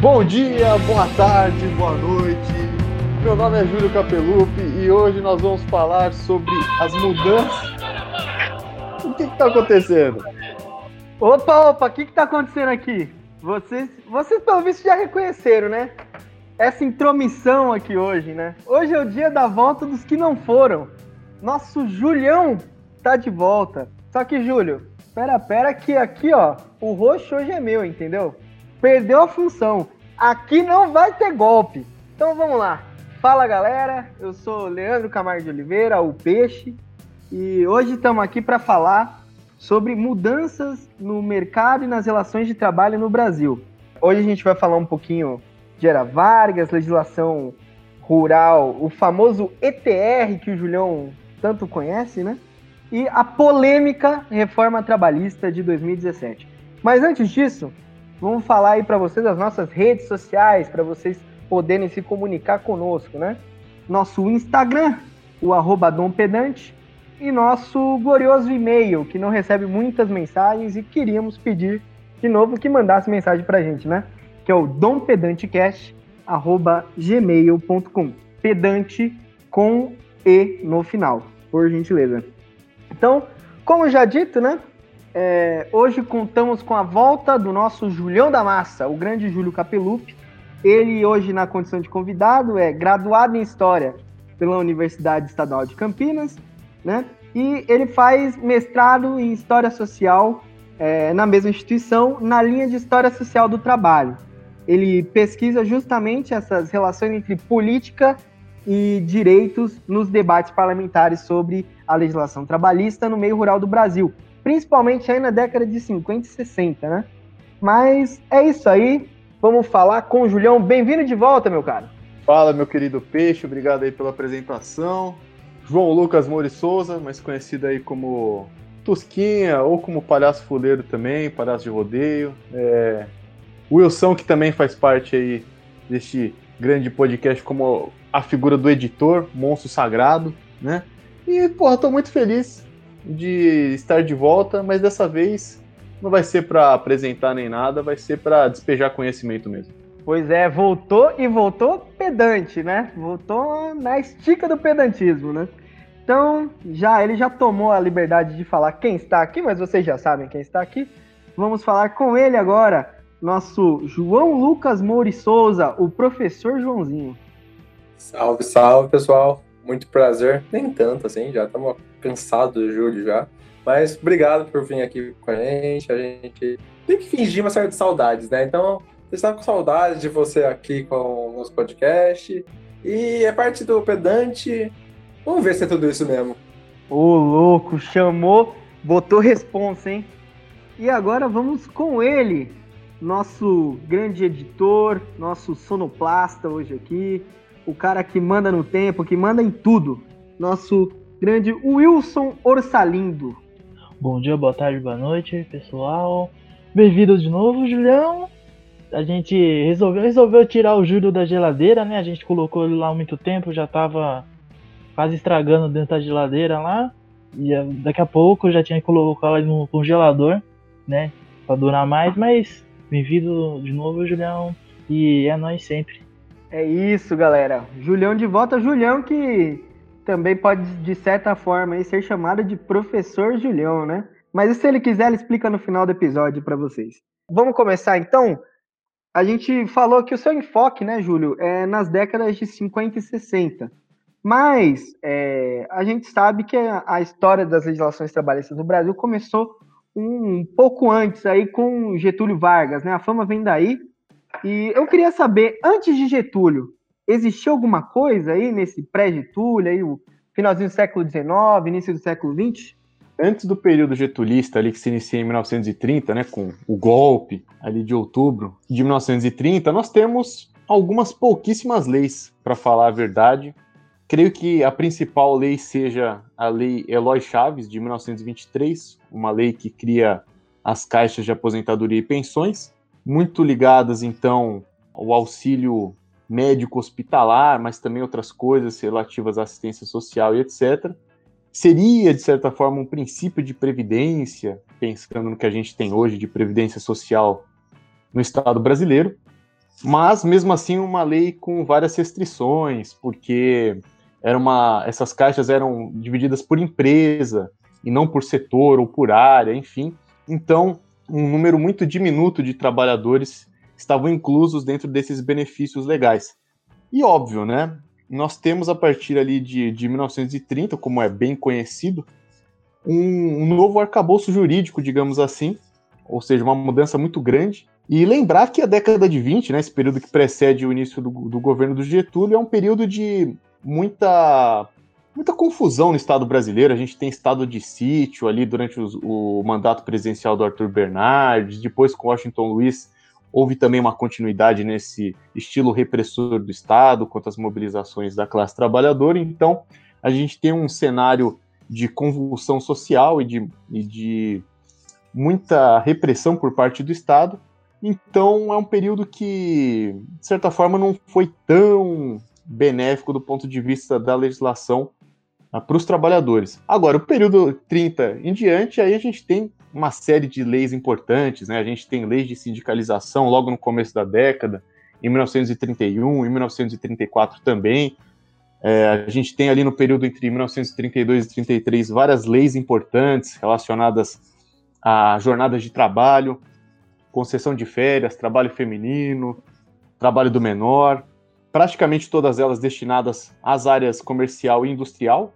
Bom dia, boa tarde, boa noite. Meu nome é Júlio Capelupi e hoje nós vamos falar sobre as mudanças. O que está acontecendo? Opa, opa, o que está acontecendo aqui? Vocês, vocês pelo visto já reconheceram, né? Essa intromissão aqui hoje, né? Hoje é o dia da volta dos que não foram. Nosso Julião tá de volta. Só que, Júlio, pera, pera, que aqui, ó, o roxo hoje é meu, entendeu? perdeu a função. Aqui não vai ter golpe. Então vamos lá. Fala galera, eu sou Leandro Camargo de Oliveira, o Peixe, e hoje estamos aqui para falar sobre mudanças no mercado e nas relações de trabalho no Brasil. Hoje a gente vai falar um pouquinho de Era Vargas, legislação rural, o famoso ETR que o Julião tanto conhece, né? E a polêmica reforma trabalhista de 2017. Mas antes disso, Vamos falar aí para vocês as nossas redes sociais, para vocês poderem se comunicar conosco, né? Nosso Instagram, o arroba dompedante, e nosso glorioso e-mail, que não recebe muitas mensagens e queríamos pedir de novo que mandasse mensagem para a gente, né? Que é o dompedantecast.gmail.com Pedante com E no final, por gentileza. Então, como já dito, né? É, hoje contamos com a volta do nosso Julião da Massa, o grande Júlio Capelupi. Ele, hoje, na condição de convidado, é graduado em História pela Universidade Estadual de Campinas, né? E ele faz mestrado em História Social é, na mesma instituição, na linha de História Social do Trabalho. Ele pesquisa justamente essas relações entre política e direitos nos debates parlamentares sobre a legislação trabalhista no meio rural do Brasil, principalmente aí na década de 50 e 60, né? Mas é isso aí. Vamos falar com o Julião. Bem-vindo de volta, meu cara. Fala, meu querido Peixe. Obrigado aí pela apresentação. João Lucas Mori Souza, mais conhecido aí como Tosquinha ou como Palhaço Fuleiro também, Palhaço de Rodeio. É... Wilson, que também faz parte aí deste grande podcast como a figura do editor, monstro sagrado, né? E, porra, tô muito feliz de estar de volta, mas dessa vez não vai ser para apresentar nem nada, vai ser para despejar conhecimento mesmo. Pois é, voltou e voltou pedante, né? Voltou na estica do pedantismo, né? Então, já ele já tomou a liberdade de falar quem está aqui, mas vocês já sabem quem está aqui. Vamos falar com ele agora, nosso João Lucas Moura Souza, o professor Joãozinho. Salve, salve, pessoal. Muito prazer. Nem tanto assim, já estamos cansado do Júlio já. Mas obrigado por vir aqui com a gente. A gente tem que fingir uma certa saudades, né? Então, está com saudade de você aqui com o nosso podcast. E a parte do pedante, vamos ver se é tudo isso mesmo. Ô, louco, chamou, botou responsa, hein? E agora vamos com ele, nosso grande editor, nosso sonoplasta hoje aqui, o cara que manda no tempo, que manda em tudo, nosso grande Wilson Orsalindo. Bom dia, boa tarde, boa noite, pessoal. Bem-vindos de novo, Julião. A gente resolveu, resolveu tirar o Júlio da geladeira, né? A gente colocou ele lá há muito tempo, já tava quase estragando dentro da geladeira lá. E eh, daqui a pouco já tinha que colocar ele no congelador, né? Pra durar mais, mas bem-vindo de novo, Julião. E é nós sempre. É isso, galera. Julião de volta, Julião que também pode, de certa forma, aí, ser chamado de professor Julião, né? Mas se ele quiser, ele explica no final do episódio para vocês. Vamos começar então? A gente falou que o seu enfoque, né, Júlio, é nas décadas de 50 e 60. Mas é, a gente sabe que a, história das legislações trabalhistas no Brasil começou um pouco antes aí com Getúlio Vargas, né? A fama vem daí. E eu queria saber, antes de Getúlio, Existiu alguma coisa aí nesse pré-Getúlio, aí, o finalzinho do século XIX, início do século XX? Antes do período getulista ali que se inicia em 1930, né, com o golpe ali de outubro de 1930, nós temos algumas pouquíssimas leis, para falar a verdade. Creio que a principal lei seja a Lei Eloy Chaves, de 1923, uma lei que cria as caixas de aposentadoria e pensões, muito ligadas, então, ao auxílio médico hospitalar, mas também outras coisas relativas à assistência social e etc. Seria, de certa forma, um princípio de previdência, pensando no que a gente tem hoje de previdência social no Estado brasileiro. mas mesmo assim uma lei com várias restrições, porque era uma, essas caixas eram divididas por empresa e não por setor ou por área, enfim. Então, um número muito diminuto de trabalhadores estavam inclusos dentro desses benefícios legais. E óbvio, né? Nós temos a partir ali de, de 1930, como é bem conhecido, um, um novo arcabouço jurídico, digamos assim, ou seja, uma mudança muito grande. E lembrar que a década de 20, né, esse período que precede o início do, do governo do Getúlio, é um período de muita muita confusão no Estado brasileiro. A gente tem estado de sítio ali durante os, o mandato presidencial do Arthur Bernardes, depois com Washington Luiz houve também uma continuidade nesse estilo repressor do Estado quanto às mobilizações da classe trabalhadora. Então, a gente tem um cenário de convulsão social e de, e de muita repressão por parte do Estado. Então, é um período que, de certa forma, não foi tão benéfico do ponto de vista da legislação para os trabalhadores. Agora, o período 30 em diante, aí a gente tem uma série de leis importantes, né? A gente tem leis de sindicalização logo no começo da década, em 1931, em 1934 também. É, a gente tem ali no período entre 1932 e 33 várias leis importantes relacionadas a jornadas de trabalho, concessão de férias, trabalho feminino, trabalho do menor, praticamente todas elas destinadas às áreas comercial e industrial.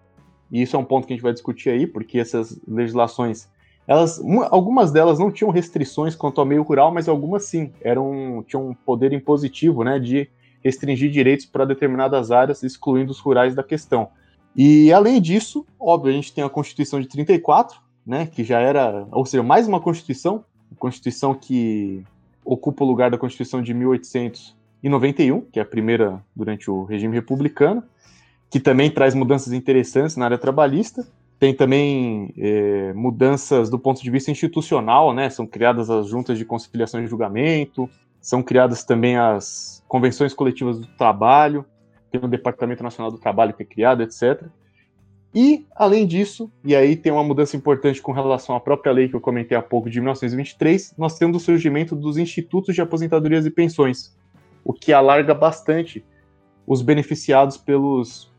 E isso é um ponto que a gente vai discutir aí, porque essas legislações, elas, algumas delas não tinham restrições quanto ao meio rural, mas algumas sim, eram, tinham um poder impositivo, né, de restringir direitos para determinadas áreas, excluindo os rurais da questão. E além disso, óbvio, a gente tem a Constituição de 34, né, que já era, ou seja, mais uma Constituição, Constituição que ocupa o lugar da Constituição de 1891, que é a primeira durante o regime republicano, que também traz mudanças interessantes na área trabalhista. Tem também é, mudanças do ponto de vista institucional, né? São criadas as juntas de conciliação e julgamento, são criadas também as convenções coletivas do trabalho, tem o Departamento Nacional do Trabalho que é criado, etc. E, além disso, e aí tem uma mudança importante com relação à própria lei que eu comentei há pouco, de 1923, nós temos o surgimento dos institutos de aposentadorias e pensões, o que alarga bastante os beneficiados pelos,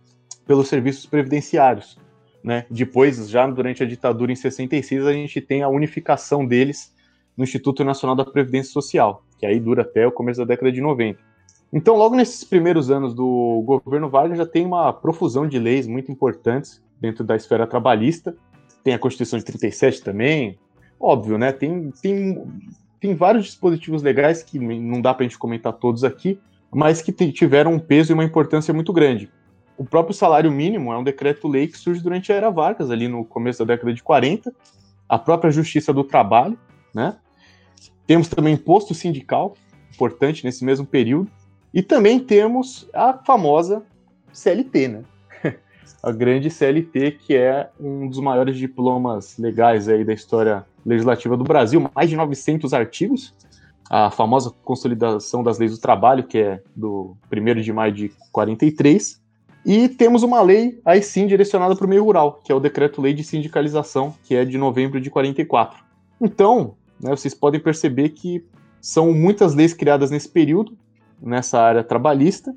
pelos serviços previdenciários. Né? Depois, já durante a ditadura em 66, a gente tem a unificação deles no Instituto Nacional da Previdência Social, que aí dura até o começo da década de 90. Então, logo nesses primeiros anos do governo Vargas, já tem uma profusão de leis muito importantes dentro da esfera trabalhista. Tem a Constituição de 37 também. Óbvio, né? Tem, tem, tem vários dispositivos legais que não dá para a gente comentar todos aqui, mas que tiveram um peso e uma importância muito grande. O próprio salário mínimo é um decreto-lei que surge durante a era Vargas, ali no começo da década de 40. A própria Justiça do Trabalho, né? Temos também imposto sindical, importante nesse mesmo período. E também temos a famosa CLT, né? a grande CLT, que é um dos maiores diplomas legais aí da história legislativa do Brasil, mais de 900 artigos, a famosa Consolidação das Leis do Trabalho, que é do 1 de maio de 43, e temos uma lei, aí sim, direcionada para o meio rural, que é o Decreto-Lei de Sindicalização, que é de novembro de 44. Então, né, vocês podem perceber que são muitas leis criadas nesse período, nessa área trabalhista,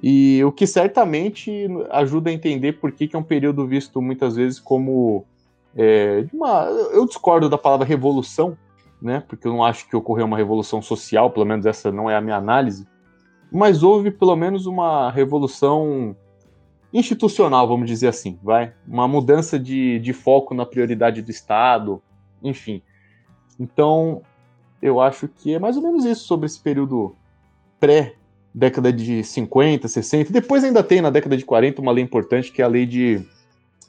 e o que certamente ajuda a entender por que, que é um período visto muitas vezes como é, uma. Eu discordo da palavra revolução, né? Porque eu não acho que ocorreu uma revolução social, pelo menos essa não é a minha análise. Mas houve pelo menos uma revolução institucional, vamos dizer assim, vai? Uma mudança de, de foco na prioridade do Estado, enfim. Então, eu acho que é mais ou menos isso sobre esse período pré década de 50, 60. Depois ainda tem na década de 40 uma lei importante que é a lei de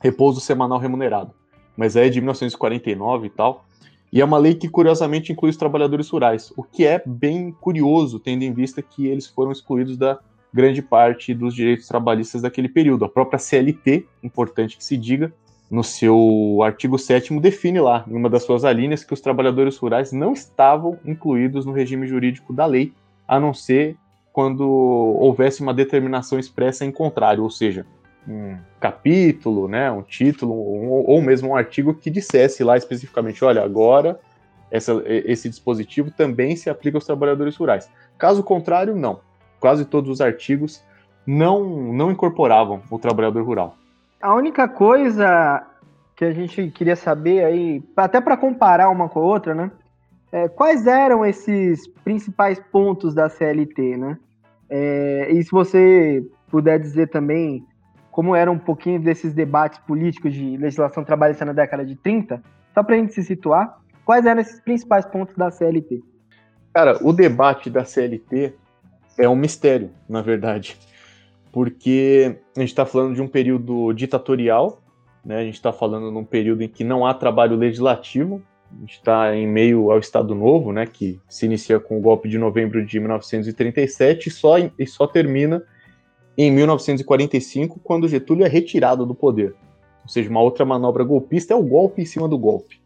repouso semanal remunerado. Mas é de 1949 e tal. E é uma lei que curiosamente inclui os trabalhadores rurais, o que é bem curioso, tendo em vista que eles foram excluídos da grande parte dos direitos trabalhistas daquele período. A própria CLT, importante que se diga, no seu artigo 7 define lá, em uma das suas alíneas, que os trabalhadores rurais não estavam incluídos no regime jurídico da lei a não ser quando houvesse uma determinação expressa em contrário, ou seja, um capítulo, né, um título, ou, ou mesmo um artigo que dissesse lá especificamente, olha, agora essa, esse dispositivo também se aplica aos trabalhadores rurais. Caso contrário, não. Quase todos os artigos não, não incorporavam o trabalhador rural. A única coisa que a gente queria saber aí, até para comparar uma com a outra, né? É, quais eram esses principais pontos da CLT, né? É, e se você puder dizer também como era um pouquinho desses debates políticos de legislação trabalhista na década de 30, só para a gente se situar, quais eram esses principais pontos da CLT? Cara, o debate da CLT é um mistério, na verdade, porque a gente está falando de um período ditatorial, né? a gente está falando num período em que não há trabalho legislativo, a gente está em meio ao Estado Novo, né, que se inicia com o golpe de novembro de 1937 e só, e só termina em 1945, quando Getúlio é retirado do poder. Ou seja, uma outra manobra golpista é o golpe em cima do golpe,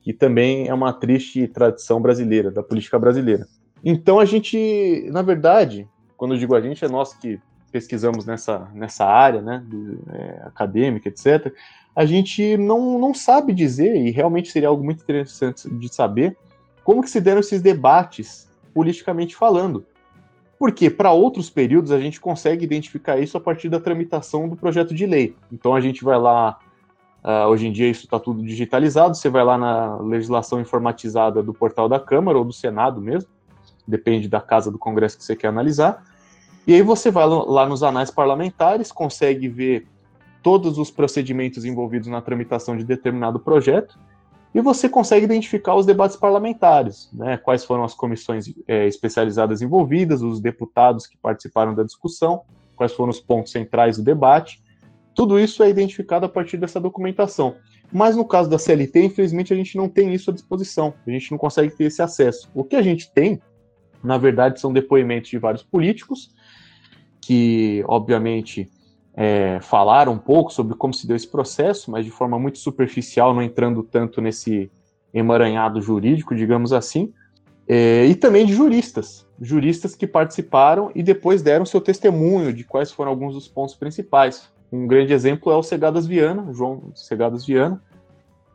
que também é uma triste tradição brasileira, da política brasileira. Então a gente, na verdade, quando eu digo a gente, é nós que pesquisamos nessa, nessa área, né, é, acadêmica, etc., a gente não, não sabe dizer, e realmente seria algo muito interessante de saber, como que se deram esses debates politicamente falando. Porque para outros períodos a gente consegue identificar isso a partir da tramitação do projeto de lei. Então a gente vai lá, uh, hoje em dia isso está tudo digitalizado, você vai lá na legislação informatizada do portal da Câmara ou do Senado mesmo, depende da casa do Congresso que você quer analisar. E aí você vai lá nos anais parlamentares, consegue ver todos os procedimentos envolvidos na tramitação de determinado projeto, e você consegue identificar os debates parlamentares, né? quais foram as comissões é, especializadas envolvidas, os deputados que participaram da discussão, quais foram os pontos centrais do debate. Tudo isso é identificado a partir dessa documentação. Mas no caso da CLT, infelizmente, a gente não tem isso à disposição, a gente não consegue ter esse acesso. O que a gente tem, na verdade, são depoimentos de vários políticos, que, obviamente, é, falar um pouco sobre como se deu esse processo, mas de forma muito superficial, não entrando tanto nesse emaranhado jurídico, digamos assim, é, e também de juristas, juristas que participaram e depois deram seu testemunho de quais foram alguns dos pontos principais. Um grande exemplo é o Segadas Viana, João Segadas Viana.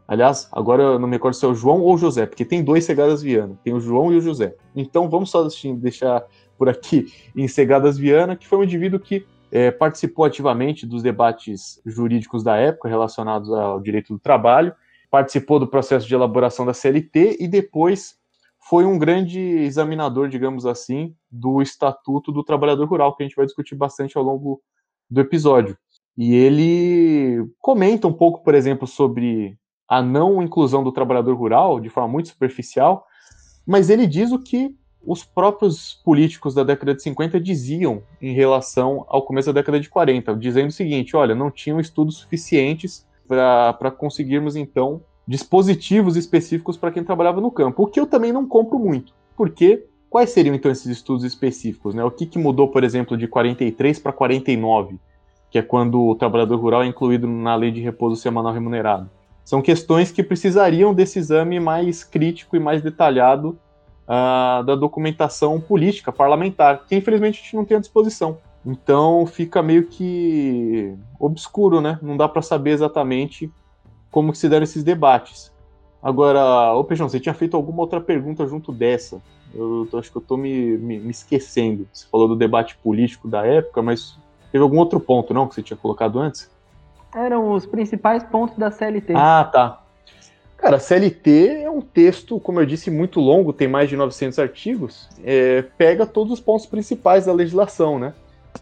Aliás, agora eu não me recordo se é o João ou o José, porque tem dois Segadas Viana, tem o João e o José. Então vamos só deixar por aqui em Segadas Viana, que foi um indivíduo que é, participou ativamente dos debates jurídicos da época relacionados ao direito do trabalho, participou do processo de elaboração da CLT e depois foi um grande examinador, digamos assim, do Estatuto do Trabalhador Rural, que a gente vai discutir bastante ao longo do episódio. E ele comenta um pouco, por exemplo, sobre a não inclusão do trabalhador rural de forma muito superficial, mas ele diz o que os próprios políticos da década de 50 diziam em relação ao começo da década de 40, dizendo o seguinte: olha, não tinham estudos suficientes para conseguirmos, então, dispositivos específicos para quem trabalhava no campo, o que eu também não compro muito, porque quais seriam então esses estudos específicos? Né? O que, que mudou, por exemplo, de 43 para 49, que é quando o trabalhador rural é incluído na lei de repouso semanal remunerado? São questões que precisariam desse exame mais crítico e mais detalhado uh, da documentação política, parlamentar, que infelizmente a gente não tem à disposição. Então fica meio que obscuro, né? Não dá para saber exatamente como que se deram esses debates. Agora, ô Peixão, você tinha feito alguma outra pergunta junto dessa? Eu, eu acho que eu estou me, me, me, esquecendo. Você falou do debate político da época, mas teve algum outro ponto, não, que você tinha colocado antes? Eram os principais pontos da CLT. Ah, tá. Cara, a CLT é um texto, como eu disse, muito longo, tem mais de 900 artigos, é, pega todos os pontos principais da legislação, né?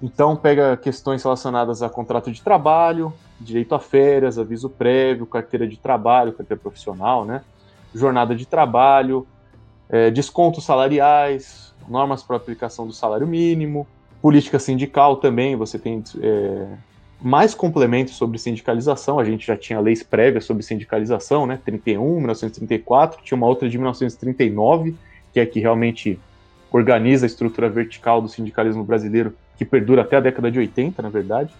Então, pega questões relacionadas a contrato de trabalho, direito a férias, aviso prévio, carteira de trabalho, carteira profissional, né? Jornada de trabalho, é, descontos salariais, normas para aplicação do salário mínimo, política sindical também, você tem é, mais complementos sobre sindicalização. A gente já tinha leis prévias sobre sindicalização, né? 31, 1934, tinha uma outra de 1939, que é que realmente organiza a estrutura vertical do sindicalismo brasileiro, que perdura até a década de 80, na verdade.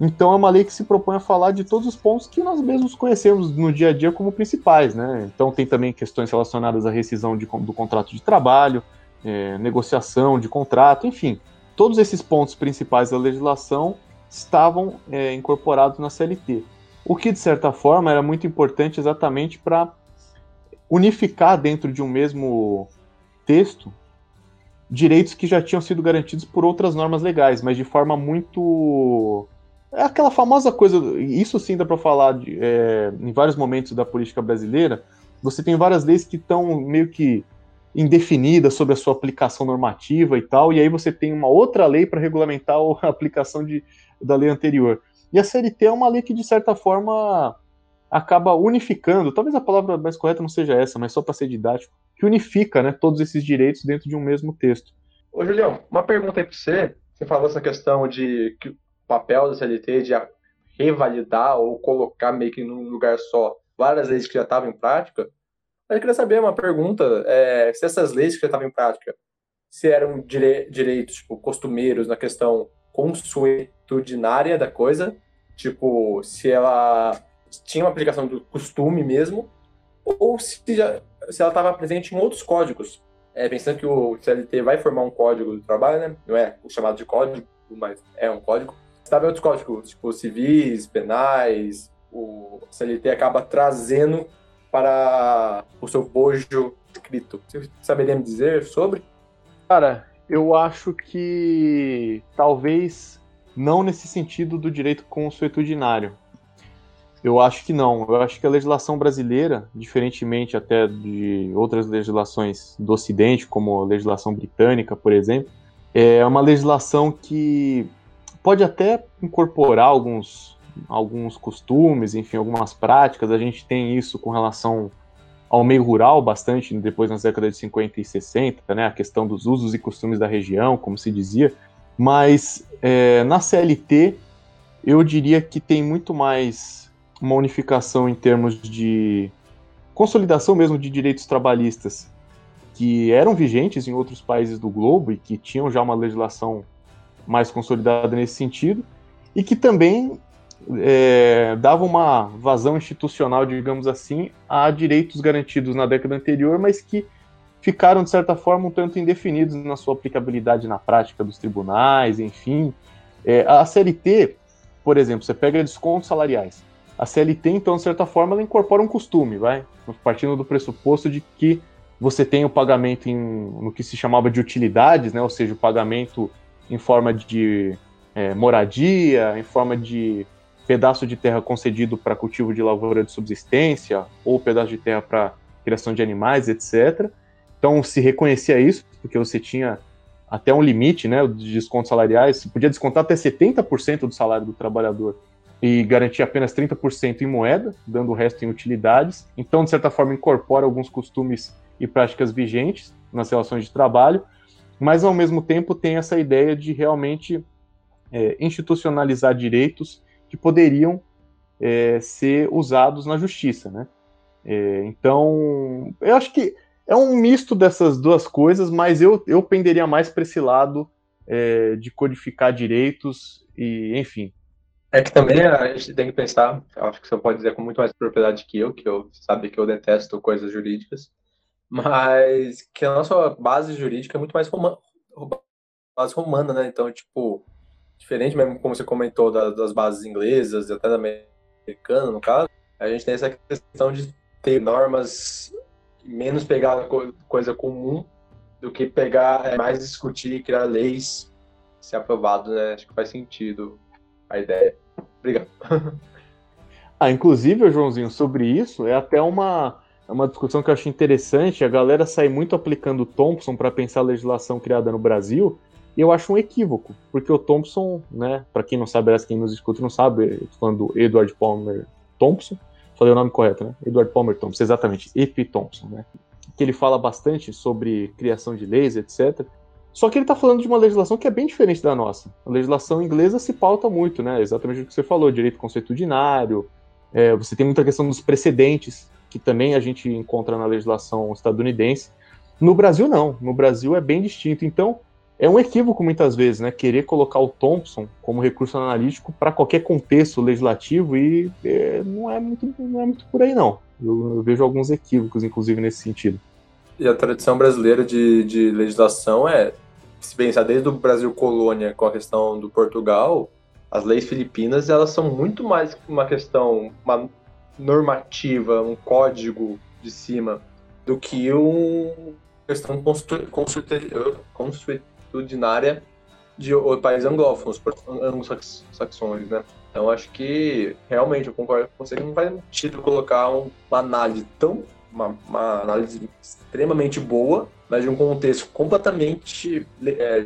Então é uma lei que se propõe a falar de todos os pontos que nós mesmos conhecemos no dia a dia como principais, né? Então tem também questões relacionadas à rescisão de, do contrato de trabalho, é, negociação de contrato, enfim. Todos esses pontos principais da legislação estavam é, incorporados na CLT. O que, de certa forma, era muito importante exatamente para unificar dentro de um mesmo texto direitos que já tinham sido garantidos por outras normas legais, mas de forma muito. É aquela famosa coisa, isso sim dá para falar de, é, em vários momentos da política brasileira. Você tem várias leis que estão meio que indefinidas sobre a sua aplicação normativa e tal, e aí você tem uma outra lei para regulamentar a aplicação de, da lei anterior. E a CLT é uma lei que, de certa forma, acaba unificando, talvez a palavra mais correta não seja essa, mas só para ser didático, que unifica né, todos esses direitos dentro de um mesmo texto. Ô, Julião, uma pergunta aí para você. Você falou essa questão de que o papel da CLT de revalidar ou colocar meio que num lugar só várias leis que já estavam em prática. Mas eu queria saber uma pergunta, é, se essas leis que já estavam em prática, se eram dire direitos tipo, costumeiros na questão consuetudinária da coisa, tipo, se ela tinha uma aplicação do costume mesmo, ou se, já, se ela estava presente em outros códigos. É, pensando que o CLT vai formar um código do trabalho, né? Não é o chamado de código, mas é um código. Estava em outros códigos, tipo civis, penais, o CLT acaba trazendo para o seu bojo escrito. Você saberia me dizer sobre? Cara, eu acho que talvez não nesse sentido do direito consuetudinário. Eu acho que não. Eu acho que a legislação brasileira, diferentemente até de outras legislações do Ocidente, como a legislação britânica, por exemplo, é uma legislação que pode até incorporar alguns, alguns costumes, enfim, algumas práticas. A gente tem isso com relação ao meio rural bastante depois nas décadas de 50 e 60, né, a questão dos usos e costumes da região, como se dizia. Mas é, na CLT, eu diria que tem muito mais uma unificação em termos de consolidação mesmo de direitos trabalhistas que eram vigentes em outros países do globo e que tinham já uma legislação mais consolidada nesse sentido, e que também é, dava uma vazão institucional, digamos assim, a direitos garantidos na década anterior, mas que ficaram, de certa forma, um tanto indefinidos na sua aplicabilidade na prática dos tribunais, enfim. É, a CLT, por exemplo, você pega descontos salariais. A CLT, então, de certa forma, ela incorpora um costume, vai? Partindo do pressuposto de que você tem o pagamento em, no que se chamava de utilidades, né? Ou seja, o pagamento em forma de é, moradia, em forma de pedaço de terra concedido para cultivo de lavoura de subsistência, ou pedaço de terra para criação de animais, etc. Então, se reconhecia isso, porque você tinha até um limite, né, de descontos salariais, você podia descontar até 70% do salário do trabalhador e garantir apenas 30% em moeda, dando o resto em utilidades. Então, de certa forma, incorpora alguns costumes e práticas vigentes nas relações de trabalho, mas ao mesmo tempo tem essa ideia de realmente é, institucionalizar direitos que poderiam é, ser usados na justiça, né? É, então, eu acho que é um misto dessas duas coisas, mas eu, eu penderia mais para esse lado é, de codificar direitos e, enfim, é que também a gente tem que pensar, acho que você pode dizer com muito mais propriedade que eu, que eu sabe que eu detesto coisas jurídicas, mas que a nossa base jurídica é muito mais romana, base romana, né? Então, tipo, diferente mesmo como você comentou das, das bases inglesas e até da americana, no caso, a gente tem essa questão de ter normas menos pegar coisa comum do que pegar é, mais discutir criar leis ser aprovado, né? Acho que faz sentido a ideia. Obrigado. ah, inclusive, Joãozinho, sobre isso, é até uma, é uma discussão que eu achei interessante. A galera sai muito aplicando Thompson para pensar a legislação criada no Brasil, e eu acho um equívoco, porque o Thompson, né, para quem não sabe, aliás, quem nos escuta não sabe, eu tô falando do Edward Palmer Thompson, falei o nome correto, né? Edward Palmer Thompson, exatamente, E.P. Thompson, né? Que ele fala bastante sobre criação de leis, etc. Só que ele está falando de uma legislação que é bem diferente da nossa. A legislação inglesa se pauta muito, né? Exatamente o que você falou, direito consuetudinário. É, você tem muita questão dos precedentes, que também a gente encontra na legislação estadunidense. No Brasil, não. No Brasil é bem distinto. Então, é um equívoco muitas vezes, né? Querer colocar o Thompson como recurso analítico para qualquer contexto legislativo e é, não, é muito, não é muito por aí, não. Eu, eu vejo alguns equívocos, inclusive, nesse sentido. E a tradição brasileira de, de legislação é se pensar desde o Brasil colônia com a questão do Portugal, as leis filipinas elas são muito mais uma questão uma normativa, um código de cima do que uma questão consuetudinária de países anglófonos, anglo-saxões, né? Então acho que realmente eu concordo com você que não faz sentido colocar uma análise tão uma, uma análise extremamente boa, mas de um contexto completamente é,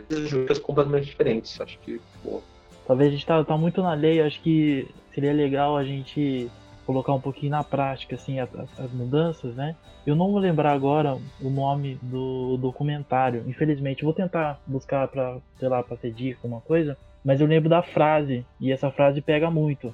completamente diferentes. Acho que pô. talvez a gente tá, tá muito na lei, acho que seria legal a gente colocar um pouquinho na prática assim as, as, mudanças, né? Eu não vou lembrar agora o nome do documentário. Infelizmente, vou tentar buscar para, sei lá, para ter dica alguma coisa, mas eu lembro da frase e essa frase pega muito,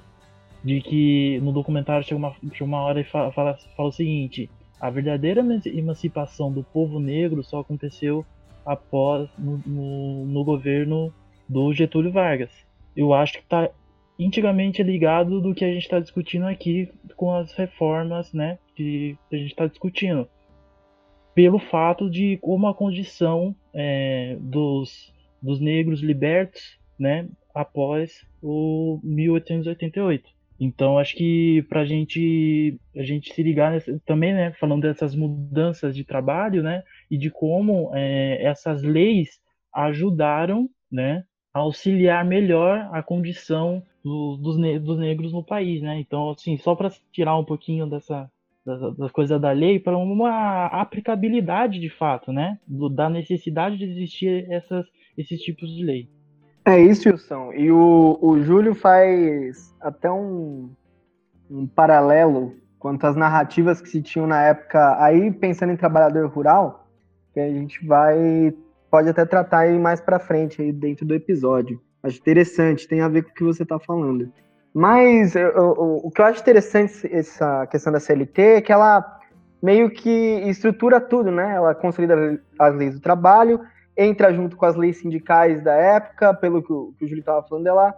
de que no documentário chega uma, chega uma hora e fala, fala, fala o seguinte: a verdadeira emancipação do povo negro só aconteceu após no, no, no governo do Getúlio Vargas. Eu acho que está intimamente ligado do que a gente está discutindo aqui com as reformas, né, que a gente está discutindo, pelo fato de como a condição é, dos, dos negros libertos, né, após o 1888. Então acho que para a gente a gente se ligar nessa, também, né, falando dessas mudanças de trabalho, né, e de como é, essas leis ajudaram, né, a auxiliar melhor a condição do, dos, ne dos negros no país, né? Então, assim, só para tirar um pouquinho dessa da, da coisa da lei para uma aplicabilidade de fato, né? Do, da necessidade de existir essas, esses tipos de lei. É isso, Wilson. E o, o Júlio faz até um, um paralelo quanto às narrativas que se tinham na época, aí pensando em trabalhador rural, que a gente vai pode até tratar aí mais para frente aí dentro do episódio. Acho interessante, tem a ver com o que você está falando. Mas eu, eu, o que eu acho interessante essa questão da CLT é que ela meio que estrutura tudo, né? Ela consolida as leis do trabalho, entra junto com as leis sindicais da época, pelo que o, que o Júlio estava falando, ela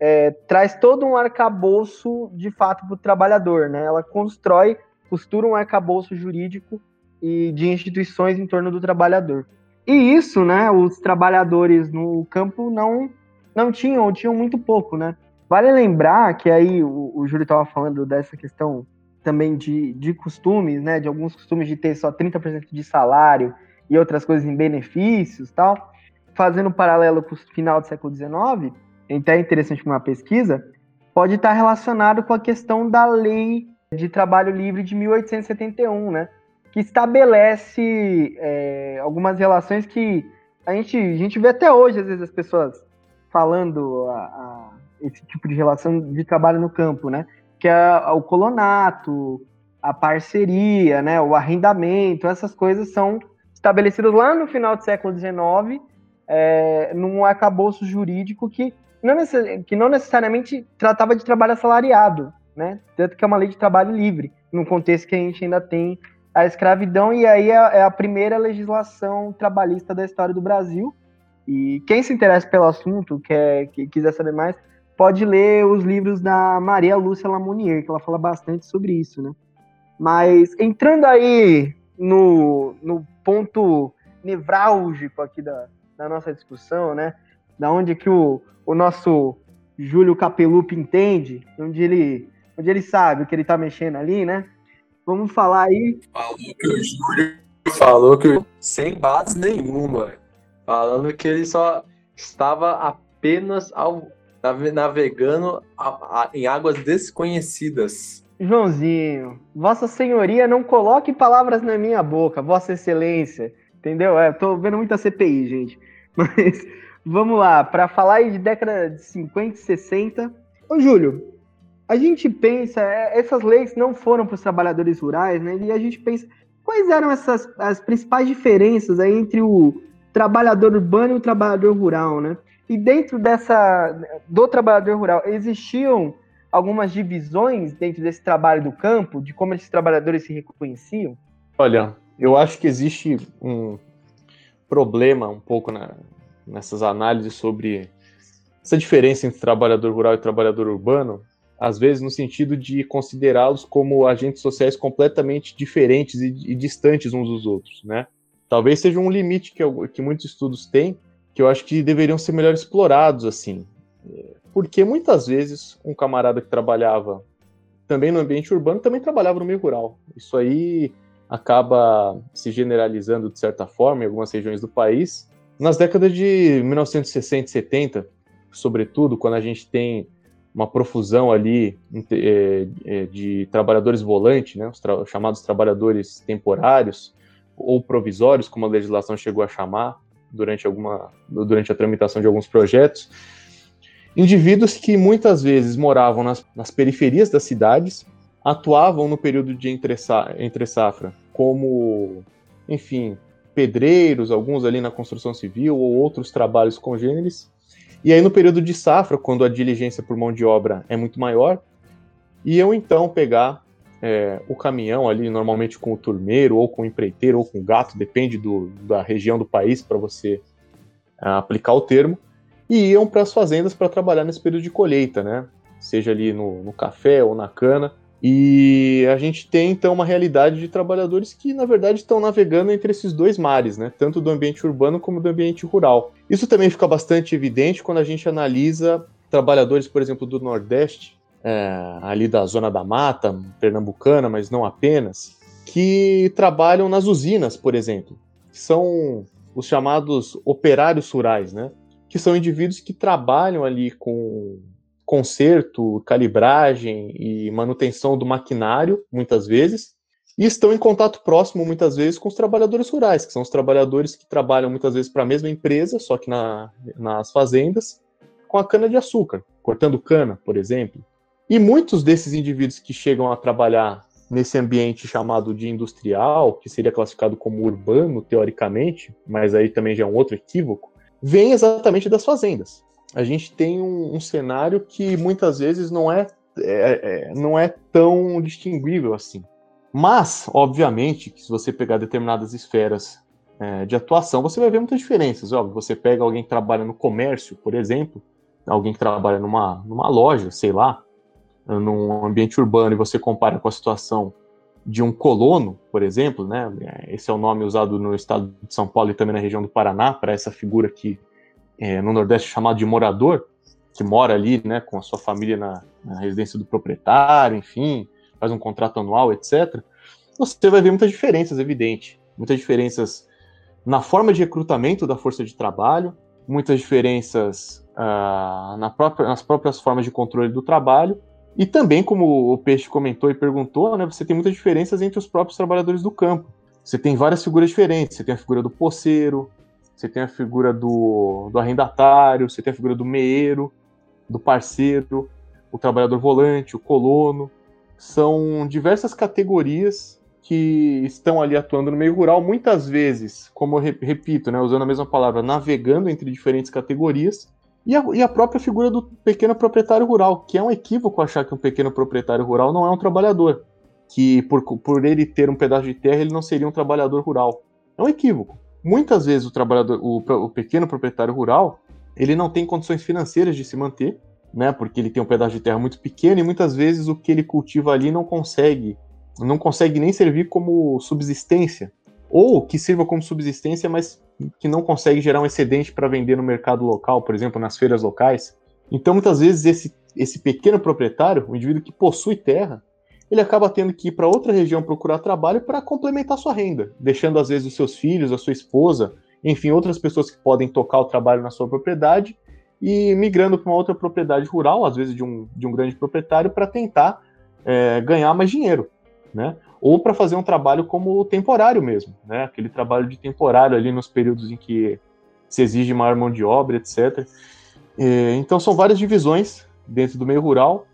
é, traz todo um arcabouço de fato para o trabalhador, né? Ela constrói, costura um arcabouço jurídico e de instituições em torno do trabalhador. E isso, né, os trabalhadores no campo não não tinham, ou tinham muito pouco, né? Vale lembrar que aí o, o Júlio estava falando dessa questão também de, de costumes, né? De alguns costumes de ter só 30% de salário e outras coisas em benefícios tal. Fazendo um paralelo com o final do século XIX, até interessante uma pesquisa, pode estar relacionado com a questão da lei de trabalho livre de 1871, né? Que estabelece é, algumas relações que a gente, a gente vê até hoje, às vezes, as pessoas falando a, a, esse tipo de relação de trabalho no campo, né? Que é o colonato, a parceria, né? O arrendamento, essas coisas são estabelecidas lá no final do século XIX, é, num arcabouço jurídico que não, que não necessariamente tratava de trabalho assalariado, né? Tanto que é uma lei de trabalho livre, num contexto que a gente ainda tem a escravidão, e aí é, é a primeira legislação trabalhista da história do Brasil, e quem se interessa pelo assunto, quer, que quiser saber mais, pode ler os livros da Maria Lúcia Lamounier, que ela fala bastante sobre isso, né? Mas entrando aí no, no ponto nevrálgico aqui da, da nossa discussão, né? Da onde que o, o nosso Júlio Capelupi entende, onde ele, onde ele sabe o que ele tá mexendo ali, né? Vamos falar aí. Falou que o Júlio falou que sem base nenhuma falando que ele só estava apenas ao, navegando a, a, em águas desconhecidas. Joãozinho, Vossa Senhoria não coloque palavras na minha boca, Vossa Excelência, entendeu? É, tô vendo muita CPI, gente. Mas vamos lá, para falar de década de 50 e 60. Ô, Júlio, a gente pensa, é, essas leis não foram para os trabalhadores rurais, né? E a gente pensa, quais eram essas as principais diferenças aí entre o, trabalhador urbano e o trabalhador rural, né? E dentro dessa do trabalhador rural existiam algumas divisões dentro desse trabalho do campo, de como esses trabalhadores se reconheciam? Olha, eu acho que existe um problema um pouco na, nessas análises sobre essa diferença entre trabalhador rural e trabalhador urbano, às vezes no sentido de considerá-los como agentes sociais completamente diferentes e, e distantes uns dos outros, né? Talvez seja um limite que, eu, que muitos estudos têm, que eu acho que deveriam ser melhor explorados, assim. Porque muitas vezes um camarada que trabalhava também no ambiente urbano também trabalhava no meio rural. Isso aí acaba se generalizando de certa forma em algumas regiões do país. Nas décadas de 1960 e 70, sobretudo, quando a gente tem uma profusão ali é, é, de trabalhadores volantes, né, os tra chamados trabalhadores temporários ou provisórios, como a legislação chegou a chamar durante, alguma, durante a tramitação de alguns projetos, indivíduos que muitas vezes moravam nas, nas periferias das cidades, atuavam no período de entre, entre safra como, enfim, pedreiros, alguns ali na construção civil ou outros trabalhos congêneres, e aí, no período de safra, quando a diligência por mão de obra é muito maior, e eu então pegar é, o caminhão ali, normalmente com o turmeiro, ou com o empreiteiro, ou com o gato, depende do, da região do país para você é, aplicar o termo, e iam para as fazendas para trabalhar nesse período de colheita, né? Seja ali no, no café ou na cana. E a gente tem então uma realidade de trabalhadores que, na verdade, estão navegando entre esses dois mares, né? tanto do ambiente urbano como do ambiente rural. Isso também fica bastante evidente quando a gente analisa trabalhadores, por exemplo, do Nordeste, é, ali da Zona da Mata, pernambucana, mas não apenas, que trabalham nas usinas, por exemplo, que são os chamados operários rurais, né? que são indivíduos que trabalham ali com conserto, calibragem e manutenção do maquinário, muitas vezes, e estão em contato próximo, muitas vezes, com os trabalhadores rurais, que são os trabalhadores que trabalham muitas vezes para a mesma empresa, só que na, nas fazendas, com a cana-de-açúcar, cortando cana, por exemplo. E muitos desses indivíduos que chegam a trabalhar nesse ambiente chamado de industrial, que seria classificado como urbano, teoricamente, mas aí também já é um outro equívoco, vêm exatamente das fazendas a gente tem um, um cenário que muitas vezes não é, é, é, não é tão distinguível assim. Mas, obviamente, que se você pegar determinadas esferas é, de atuação, você vai ver muitas diferenças. Óbvio, você pega alguém que trabalha no comércio, por exemplo, alguém que trabalha numa, numa loja, sei lá, num ambiente urbano, e você compara com a situação de um colono, por exemplo, né? Esse é o nome usado no estado de São Paulo e também na região do Paraná para essa figura que é, no Nordeste chamado de morador, que mora ali, né, com a sua família na, na, residência do proprietário, enfim, faz um contrato anual, etc. Você vai ver muitas diferenças, evidente, muitas diferenças na forma de recrutamento da força de trabalho, muitas diferenças uh, na própria, nas próprias formas de controle do trabalho, e também, como o Peixe comentou e perguntou, né, você tem muitas diferenças entre os próprios trabalhadores do campo. Você tem várias figuras diferentes. Você tem a figura do poceiro, você tem a figura do, do arrendatário, você tem a figura do meeiro, do parceiro, o trabalhador volante, o colono. São diversas categorias que estão ali atuando no meio rural, muitas vezes, como eu repito, né, usando a mesma palavra, navegando entre diferentes categorias, e a, e a, própria figura do pequeno proprietário rural, que é um equívoco achar que um pequeno proprietário rural não é um trabalhador, que por, por ele ter um pedaço de terra ele não seria um trabalhador rural. É um equívoco. Muitas vezes o trabalhador, o, o pequeno proprietário rural, ele não tem condições financeiras de se manter, né? Porque ele tem um pedaço de terra muito pequeno e muitas vezes o que ele cultiva ali não consegue, não consegue nem servir como subsistência, ou que sirva como subsistência, mas que não consegue gerar um excedente para vender no mercado local, por exemplo, nas feiras locais. Então, muitas vezes esse esse pequeno proprietário, o indivíduo que possui terra, ele acaba tendo que ir para outra região procurar trabalho para complementar sua renda, deixando às vezes os seus filhos, a sua esposa, enfim, outras pessoas que podem tocar o trabalho na sua propriedade e migrando para uma outra propriedade rural, às vezes de um, de um grande proprietário, para tentar é, ganhar mais dinheiro, né? Ou para fazer um trabalho como temporário mesmo, né? Aquele trabalho de temporário ali nos períodos em que se exige maior mão de obra, etc. É, então são várias divisões dentro do meio rural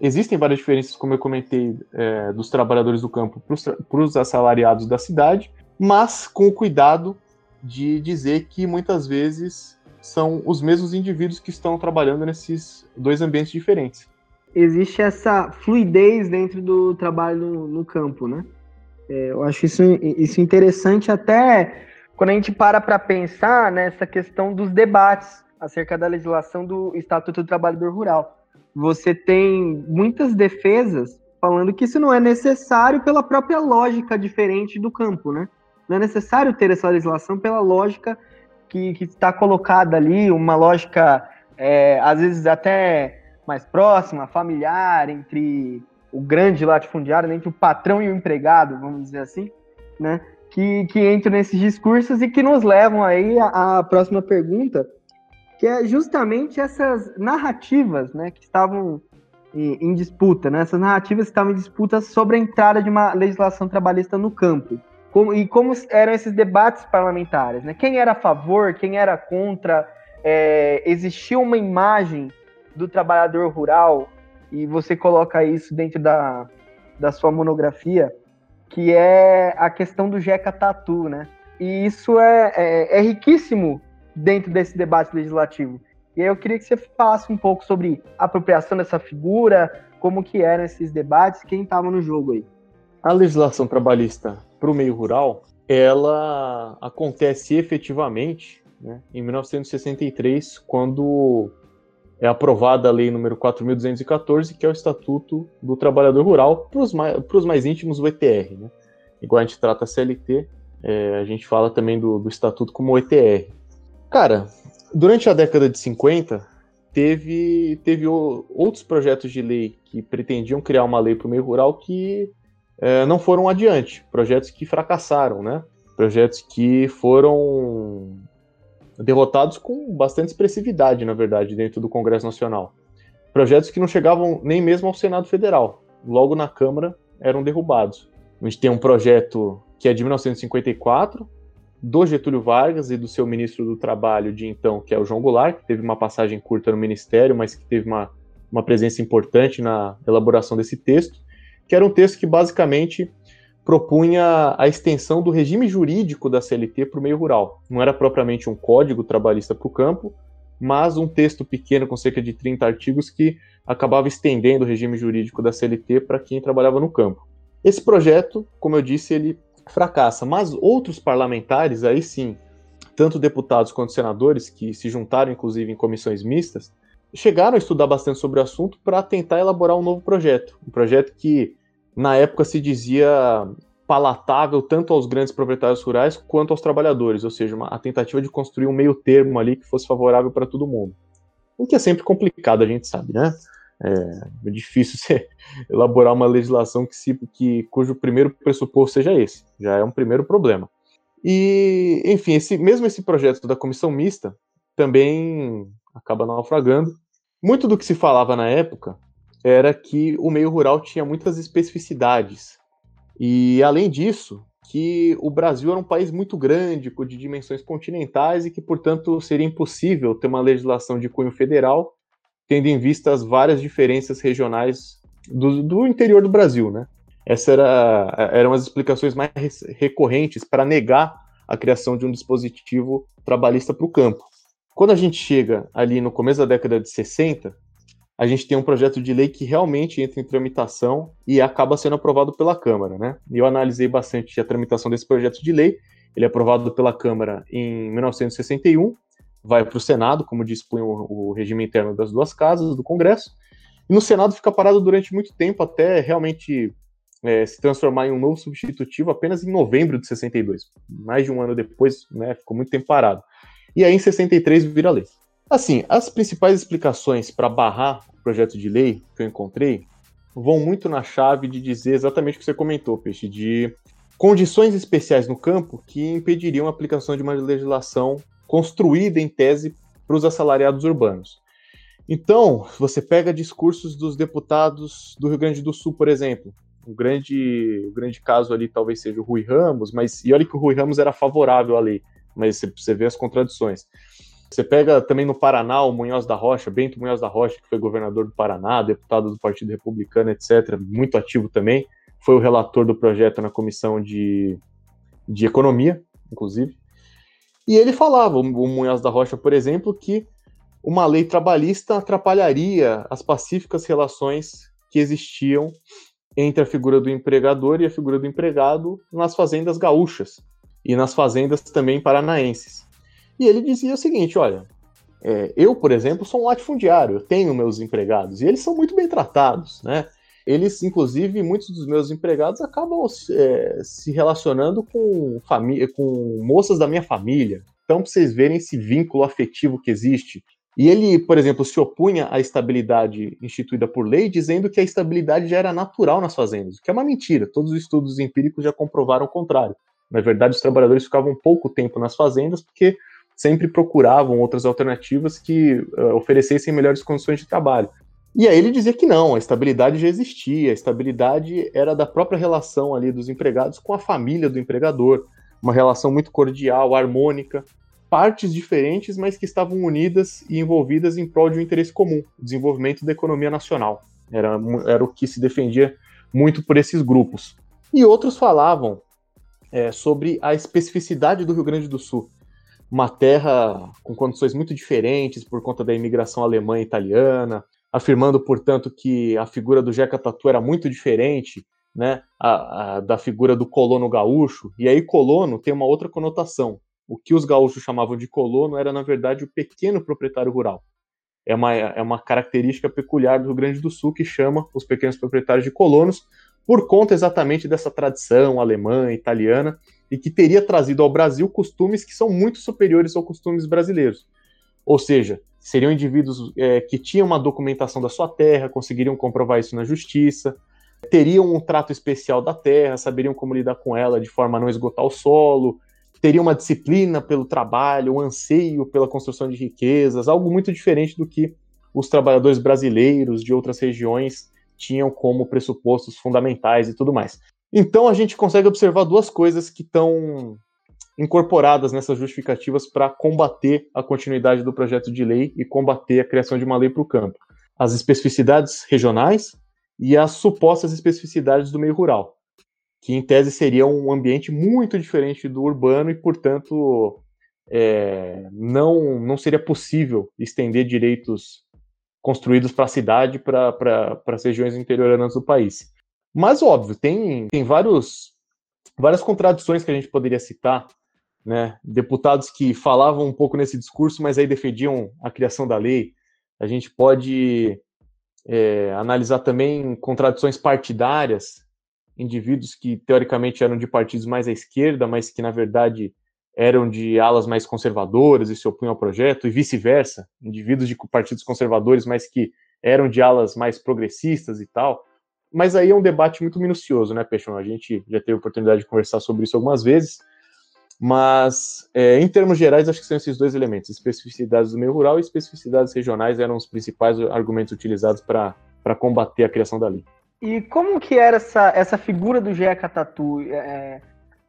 existem várias diferenças, como eu comentei, é, dos trabalhadores do campo para os assalariados da cidade, mas com o cuidado de dizer que muitas vezes são os mesmos indivíduos que estão trabalhando nesses dois ambientes diferentes. Existe essa fluidez dentro do trabalho no, no campo, né? É, eu acho isso, isso interessante até quando a gente para para pensar nessa questão dos debates acerca da legislação do Estatuto do Trabalhador Rural você tem muitas defesas falando que isso não é necessário pela própria lógica diferente do campo, né? Não é necessário ter essa legislação pela lógica que está colocada ali, uma lógica, é, às vezes até mais próxima, familiar, entre o grande latifundiário, entre o patrão e o empregado, vamos dizer assim. né? Que, que entram nesses discursos e que nos levam aí à, à próxima pergunta, que é justamente essas narrativas, né, que estavam em, em disputa, né? Essas narrativas estavam em disputa sobre a entrada de uma legislação trabalhista no campo. Como, e como eram esses debates parlamentares, né? Quem era a favor, quem era contra, é, existia uma imagem do trabalhador rural, e você coloca isso dentro da, da sua monografia, que é a questão do Jeca Tatu, né? E isso é, é, é riquíssimo dentro desse debate legislativo. E aí eu queria que você falasse um pouco sobre a apropriação dessa figura, como que eram esses debates, quem estava no jogo aí. A legislação trabalhista para o meio rural, ela acontece efetivamente né, em 1963, quando é aprovada a lei número 4.214, que é o Estatuto do Trabalhador Rural, para os mais, mais, íntimos, o ETR. Né? Igual a gente trata a CLT, é, a gente fala também do, do Estatuto como ETR. Cara, durante a década de 50, teve, teve outros projetos de lei que pretendiam criar uma lei para o meio rural que é, não foram adiante. Projetos que fracassaram, né? Projetos que foram derrotados com bastante expressividade, na verdade, dentro do Congresso Nacional. Projetos que não chegavam nem mesmo ao Senado Federal. Logo na Câmara eram derrubados. A gente tem um projeto que é de 1954, do Getúlio Vargas e do seu ministro do Trabalho de então, que é o João Goulart, que teve uma passagem curta no ministério, mas que teve uma, uma presença importante na elaboração desse texto, que era um texto que basicamente propunha a extensão do regime jurídico da CLT para o meio rural. Não era propriamente um código trabalhista para o campo, mas um texto pequeno com cerca de 30 artigos que acabava estendendo o regime jurídico da CLT para quem trabalhava no campo. Esse projeto, como eu disse, ele fracassa. Mas outros parlamentares, aí sim, tanto deputados quanto senadores, que se juntaram inclusive em comissões mistas, chegaram a estudar bastante sobre o assunto para tentar elaborar um novo projeto. Um projeto que, na época, se dizia palatável tanto aos grandes proprietários rurais quanto aos trabalhadores, ou seja, uma, a tentativa de construir um meio termo ali que fosse favorável para todo mundo. O que é sempre complicado, a gente sabe, né? É, é difícil você elaborar uma legislação que, se, que cujo primeiro pressuposto seja esse. Já é um primeiro problema. E, enfim, esse, mesmo esse projeto da comissão mista também acaba naufragando. Muito do que se falava na época era que o meio rural tinha muitas especificidades. E, além disso, que o Brasil era um país muito grande, de dimensões continentais, e que, portanto, seria impossível ter uma legislação de cunho federal tendo em vista as várias diferenças regionais do, do interior do Brasil, né? Essas era, eram as explicações mais recorrentes para negar a criação de um dispositivo trabalhista para o campo. Quando a gente chega ali no começo da década de 60, a gente tem um projeto de lei que realmente entra em tramitação e acaba sendo aprovado pela Câmara, né? Eu analisei bastante a tramitação desse projeto de lei. Ele é aprovado pela Câmara em 1961 vai para o Senado, como dispõe o, o regime interno das duas casas do Congresso, e no Senado fica parado durante muito tempo até realmente é, se transformar em um novo substitutivo apenas em novembro de 62. Mais de um ano depois, né, ficou muito tempo parado. E aí em 63 vira lei. Assim, as principais explicações para barrar o projeto de lei que eu encontrei vão muito na chave de dizer exatamente o que você comentou, Peixe, de condições especiais no campo que impediriam a aplicação de uma legislação construída em tese para os assalariados urbanos. Então, você pega discursos dos deputados do Rio Grande do Sul, por exemplo. O grande, o grande caso ali talvez seja o Rui Ramos, mas e olha que o Rui Ramos era favorável à lei, mas você vê as contradições. Você pega também no Paraná o Munhoz da Rocha, Bento Munhoz da Rocha, que foi governador do Paraná, deputado do Partido Republicano, etc., muito ativo também, foi o relator do projeto na comissão de, de economia, inclusive. E ele falava, o Munhoz da Rocha, por exemplo, que uma lei trabalhista atrapalharia as pacíficas relações que existiam entre a figura do empregador e a figura do empregado nas fazendas gaúchas e nas fazendas também paranaenses. E ele dizia o seguinte: olha, é, eu, por exemplo, sou um latifundiário, eu tenho meus empregados e eles são muito bem tratados, né? eles, inclusive, muitos dos meus empregados acabam é, se relacionando com, com moças da minha família. Então, para vocês verem esse vínculo afetivo que existe. E ele, por exemplo, se opunha à estabilidade instituída por lei, dizendo que a estabilidade já era natural nas fazendas, o que é uma mentira. Todos os estudos empíricos já comprovaram o contrário. Na verdade, os trabalhadores ficavam pouco tempo nas fazendas porque sempre procuravam outras alternativas que uh, oferecessem melhores condições de trabalho. E aí ele dizia que não, a estabilidade já existia, a estabilidade era da própria relação ali dos empregados com a família do empregador, uma relação muito cordial, harmônica, partes diferentes, mas que estavam unidas e envolvidas em prol de um interesse comum, desenvolvimento da economia nacional. Era, era o que se defendia muito por esses grupos. E outros falavam é, sobre a especificidade do Rio Grande do Sul, uma terra com condições muito diferentes por conta da imigração alemã e italiana, afirmando, portanto, que a figura do Jeca Tatu era muito diferente né, a, a, da figura do colono gaúcho. E aí, colono tem uma outra conotação. O que os gaúchos chamavam de colono era, na verdade, o pequeno proprietário rural. É uma, é uma característica peculiar do Rio Grande do Sul que chama os pequenos proprietários de colonos, por conta exatamente dessa tradição alemã, italiana, e que teria trazido ao Brasil costumes que são muito superiores aos costumes brasileiros. Ou seja, seriam indivíduos é, que tinham uma documentação da sua terra, conseguiriam comprovar isso na justiça, teriam um trato especial da terra, saberiam como lidar com ela de forma a não esgotar o solo, teriam uma disciplina pelo trabalho, um anseio pela construção de riquezas, algo muito diferente do que os trabalhadores brasileiros de outras regiões tinham como pressupostos fundamentais e tudo mais. Então a gente consegue observar duas coisas que estão incorporadas nessas justificativas para combater a continuidade do projeto de lei e combater a criação de uma lei para o campo. As especificidades regionais e as supostas especificidades do meio rural, que em tese seria um ambiente muito diferente do urbano e, portanto, é, não, não seria possível estender direitos construídos para a cidade, para as regiões interioranas do país. Mas, óbvio, tem, tem vários, várias contradições que a gente poderia citar, né? Deputados que falavam um pouco nesse discurso, mas aí defendiam a criação da lei. A gente pode é, analisar também contradições partidárias, indivíduos que teoricamente eram de partidos mais à esquerda, mas que na verdade eram de alas mais conservadoras e se opunham ao projeto, e vice-versa, indivíduos de partidos conservadores, mas que eram de alas mais progressistas e tal. Mas aí é um debate muito minucioso, né, Peixão? A gente já teve oportunidade de conversar sobre isso algumas vezes, mas é, em termos gerais, acho que são esses dois elementos: especificidades do meio rural e especificidades regionais eram os principais argumentos utilizados para combater a criação da lei. E como que era essa, essa figura do Jeca Tatu? É,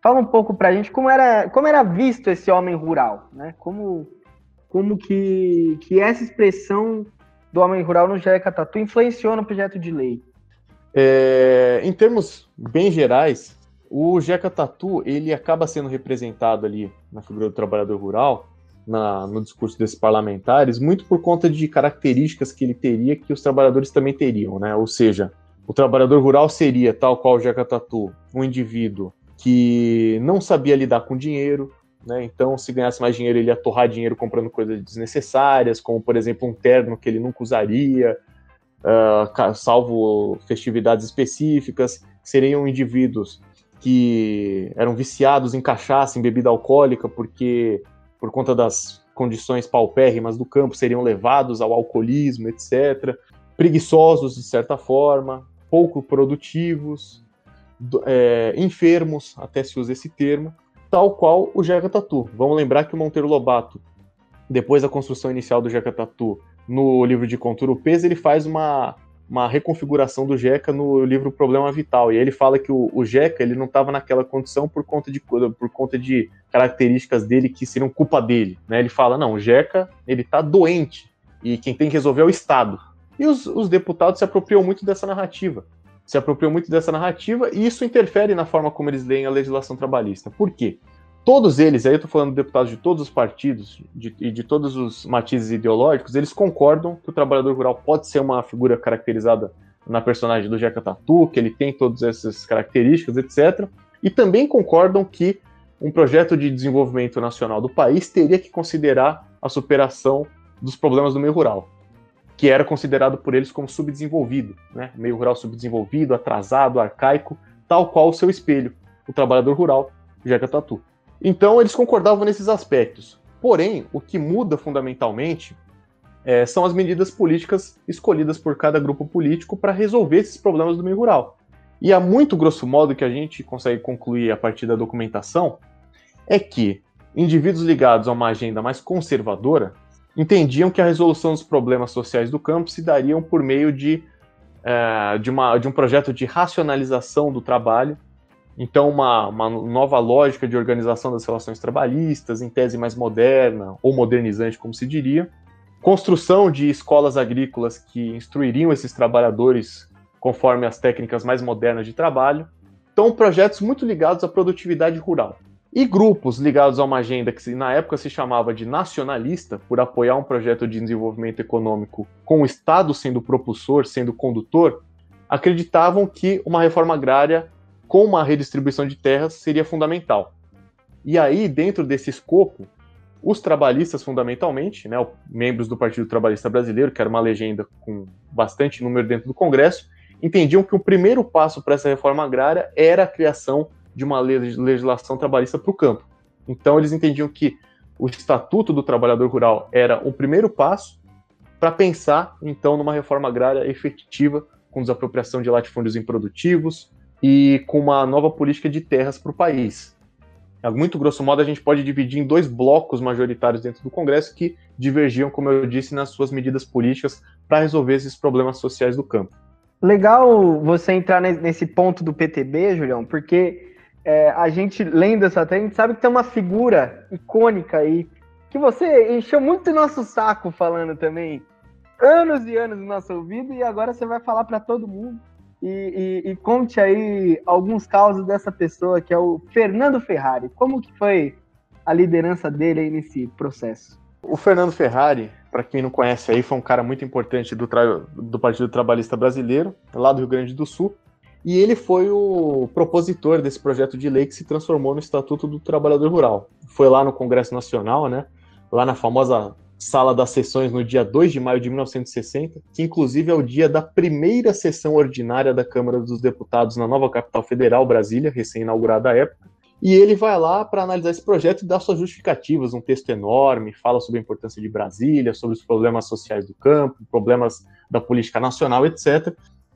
Fala um pouco para a gente como era, como era visto esse homem rural, né? Como, como que, que essa expressão do homem rural no Jeca Tatu influenciou no projeto de lei. É, em termos bem gerais, o Jeca Tatu ele acaba sendo representado ali na figura do trabalhador rural, na, no discurso desses parlamentares, muito por conta de características que ele teria que os trabalhadores também teriam, né? Ou seja, o trabalhador rural seria, tal qual o Jeca Tatu, um indivíduo que não sabia lidar com dinheiro, né? Então, se ganhasse mais dinheiro, ele ia torrar dinheiro comprando coisas desnecessárias, como, por exemplo, um terno que ele nunca usaria, uh, salvo festividades específicas. Seriam indivíduos que eram viciados em cachaça, em bebida alcoólica, porque, por conta das condições paupérrimas do campo, seriam levados ao alcoolismo, etc. Preguiçosos, de certa forma, pouco produtivos, é, enfermos, até se usa esse termo, tal qual o Jeca Tatu. Vamos lembrar que o Monteiro Lobato, depois da construção inicial do Jeca Tatu, no livro de Contura Peso, ele faz uma, uma reconfiguração do Jeca no livro Problema Vital. E ele fala que o, o Jeca ele não estava naquela condição por conta, de, por conta de características dele que seriam culpa dele. Né? Ele fala, não, o Jeca ele está doente e quem tem que resolver é o Estado. E os, os deputados se apropriam muito dessa narrativa se apropriou muito dessa narrativa e isso interfere na forma como eles leem a legislação trabalhista. Por quê? Todos eles, aí eu estou falando de deputados de todos os partidos de, e de todos os matizes ideológicos, eles concordam que o trabalhador rural pode ser uma figura caracterizada na personagem do Jeca Tatu, que ele tem todas essas características, etc. E também concordam que um projeto de desenvolvimento nacional do país teria que considerar a superação dos problemas do meio rural que era considerado por eles como subdesenvolvido, né? meio rural subdesenvolvido, atrasado, arcaico, tal qual o seu espelho, o trabalhador rural, Jeca Tatu. Então eles concordavam nesses aspectos. Porém, o que muda fundamentalmente é, são as medidas políticas escolhidas por cada grupo político para resolver esses problemas do meio rural. E a muito grosso modo que a gente consegue concluir a partir da documentação é que indivíduos ligados a uma agenda mais conservadora entendiam que a resolução dos problemas sociais do campo se dariam por meio de, é, de, uma, de um projeto de racionalização do trabalho, então uma, uma nova lógica de organização das relações trabalhistas, em tese mais moderna ou modernizante, como se diria, construção de escolas agrícolas que instruiriam esses trabalhadores conforme as técnicas mais modernas de trabalho. Então, projetos muito ligados à produtividade rural. E grupos ligados a uma agenda que na época se chamava de nacionalista, por apoiar um projeto de desenvolvimento econômico com o Estado sendo propulsor, sendo condutor, acreditavam que uma reforma agrária com uma redistribuição de terras seria fundamental. E aí, dentro desse escopo, os trabalhistas, fundamentalmente, né, membros do Partido Trabalhista Brasileiro, que era uma legenda com bastante número dentro do Congresso, entendiam que o primeiro passo para essa reforma agrária era a criação de uma legislação trabalhista para o campo. Então, eles entendiam que o Estatuto do Trabalhador Rural era o primeiro passo para pensar, então, numa reforma agrária efetiva, com desapropriação de latifúndios improdutivos e com uma nova política de terras para o país muito grosso modo, a gente pode dividir em dois blocos majoritários dentro do Congresso que divergiam, como eu disse, nas suas medidas políticas para resolver esses problemas sociais do campo. Legal você entrar nesse ponto do PTB, Julião, porque é, a gente, lendo essa tese, a gente sabe que tem uma figura icônica aí, que você encheu muito nosso saco falando também, anos e anos no nosso ouvido, e agora você vai falar para todo mundo e, e, e, conte aí alguns causos dessa pessoa que é o Fernando Ferrari. Como que foi a liderança dele aí nesse processo? O Fernando Ferrari, para quem não conhece aí, foi um cara muito importante do, do Partido Trabalhista Brasileiro, lá do Rio Grande do Sul, e ele foi o propositor desse projeto de lei que se transformou no Estatuto do Trabalhador Rural. Foi lá no Congresso Nacional, né? Lá na famosa sala das sessões no dia 2 de maio de 1960, que inclusive é o dia da primeira sessão ordinária da Câmara dos Deputados na nova capital federal, Brasília, recém-inaugurada à época. E ele vai lá para analisar esse projeto e dar suas justificativas, um texto enorme, fala sobre a importância de Brasília, sobre os problemas sociais do campo, problemas da política nacional, etc.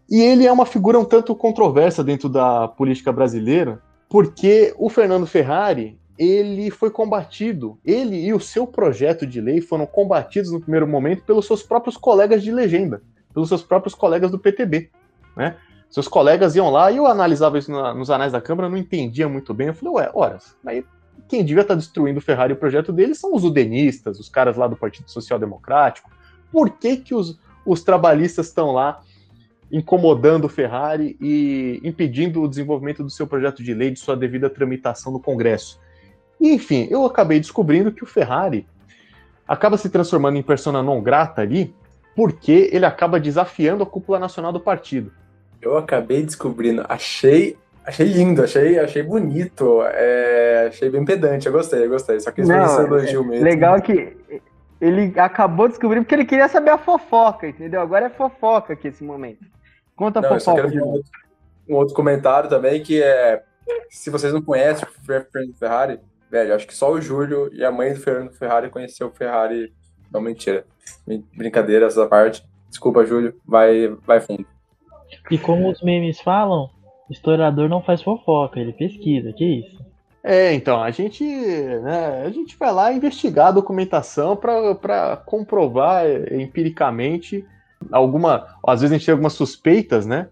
E ele é uma figura um tanto controversa dentro da política brasileira, porque o Fernando Ferrari ele foi combatido, ele e o seu projeto de lei foram combatidos no primeiro momento pelos seus próprios colegas de legenda, pelos seus próprios colegas do PTB, né? Seus colegas iam lá e eu analisava isso na, nos anais da Câmara, não entendia muito bem. Eu falei, ué, horas, aí quem devia estar tá destruindo o Ferrari e o projeto dele são os udenistas, os caras lá do Partido Social Democrático. Por que, que os, os trabalhistas estão lá incomodando o Ferrari e impedindo o desenvolvimento do seu projeto de lei, de sua devida tramitação no Congresso? E, enfim, eu acabei descobrindo que o Ferrari acaba se transformando em persona não grata ali, porque ele acaba desafiando a cúpula nacional do partido. Eu acabei descobrindo, achei, achei lindo, achei, achei bonito, é, achei bem pedante, eu gostei, eu gostei. Só quis ver esse elogio mesmo. Legal que ele acabou descobrindo porque ele queria saber a fofoca, entendeu? Agora é fofoca aqui esse momento. Conta a não, fofoca. Um outro, um outro comentário também que é se vocês não conhecem o Fernando Ferrari, Velho, acho que só o Júlio e a mãe do Fernando Ferrari conheceu o Ferrari. Não, mentira. Brincadeira essa parte. Desculpa, Júlio. Vai, vai fundo. E como os memes falam, historiador não faz fofoca, ele pesquisa, que isso? É, então, a gente, né, a gente vai lá investigar a documentação para comprovar empiricamente alguma. Às vezes a gente tem algumas suspeitas, né?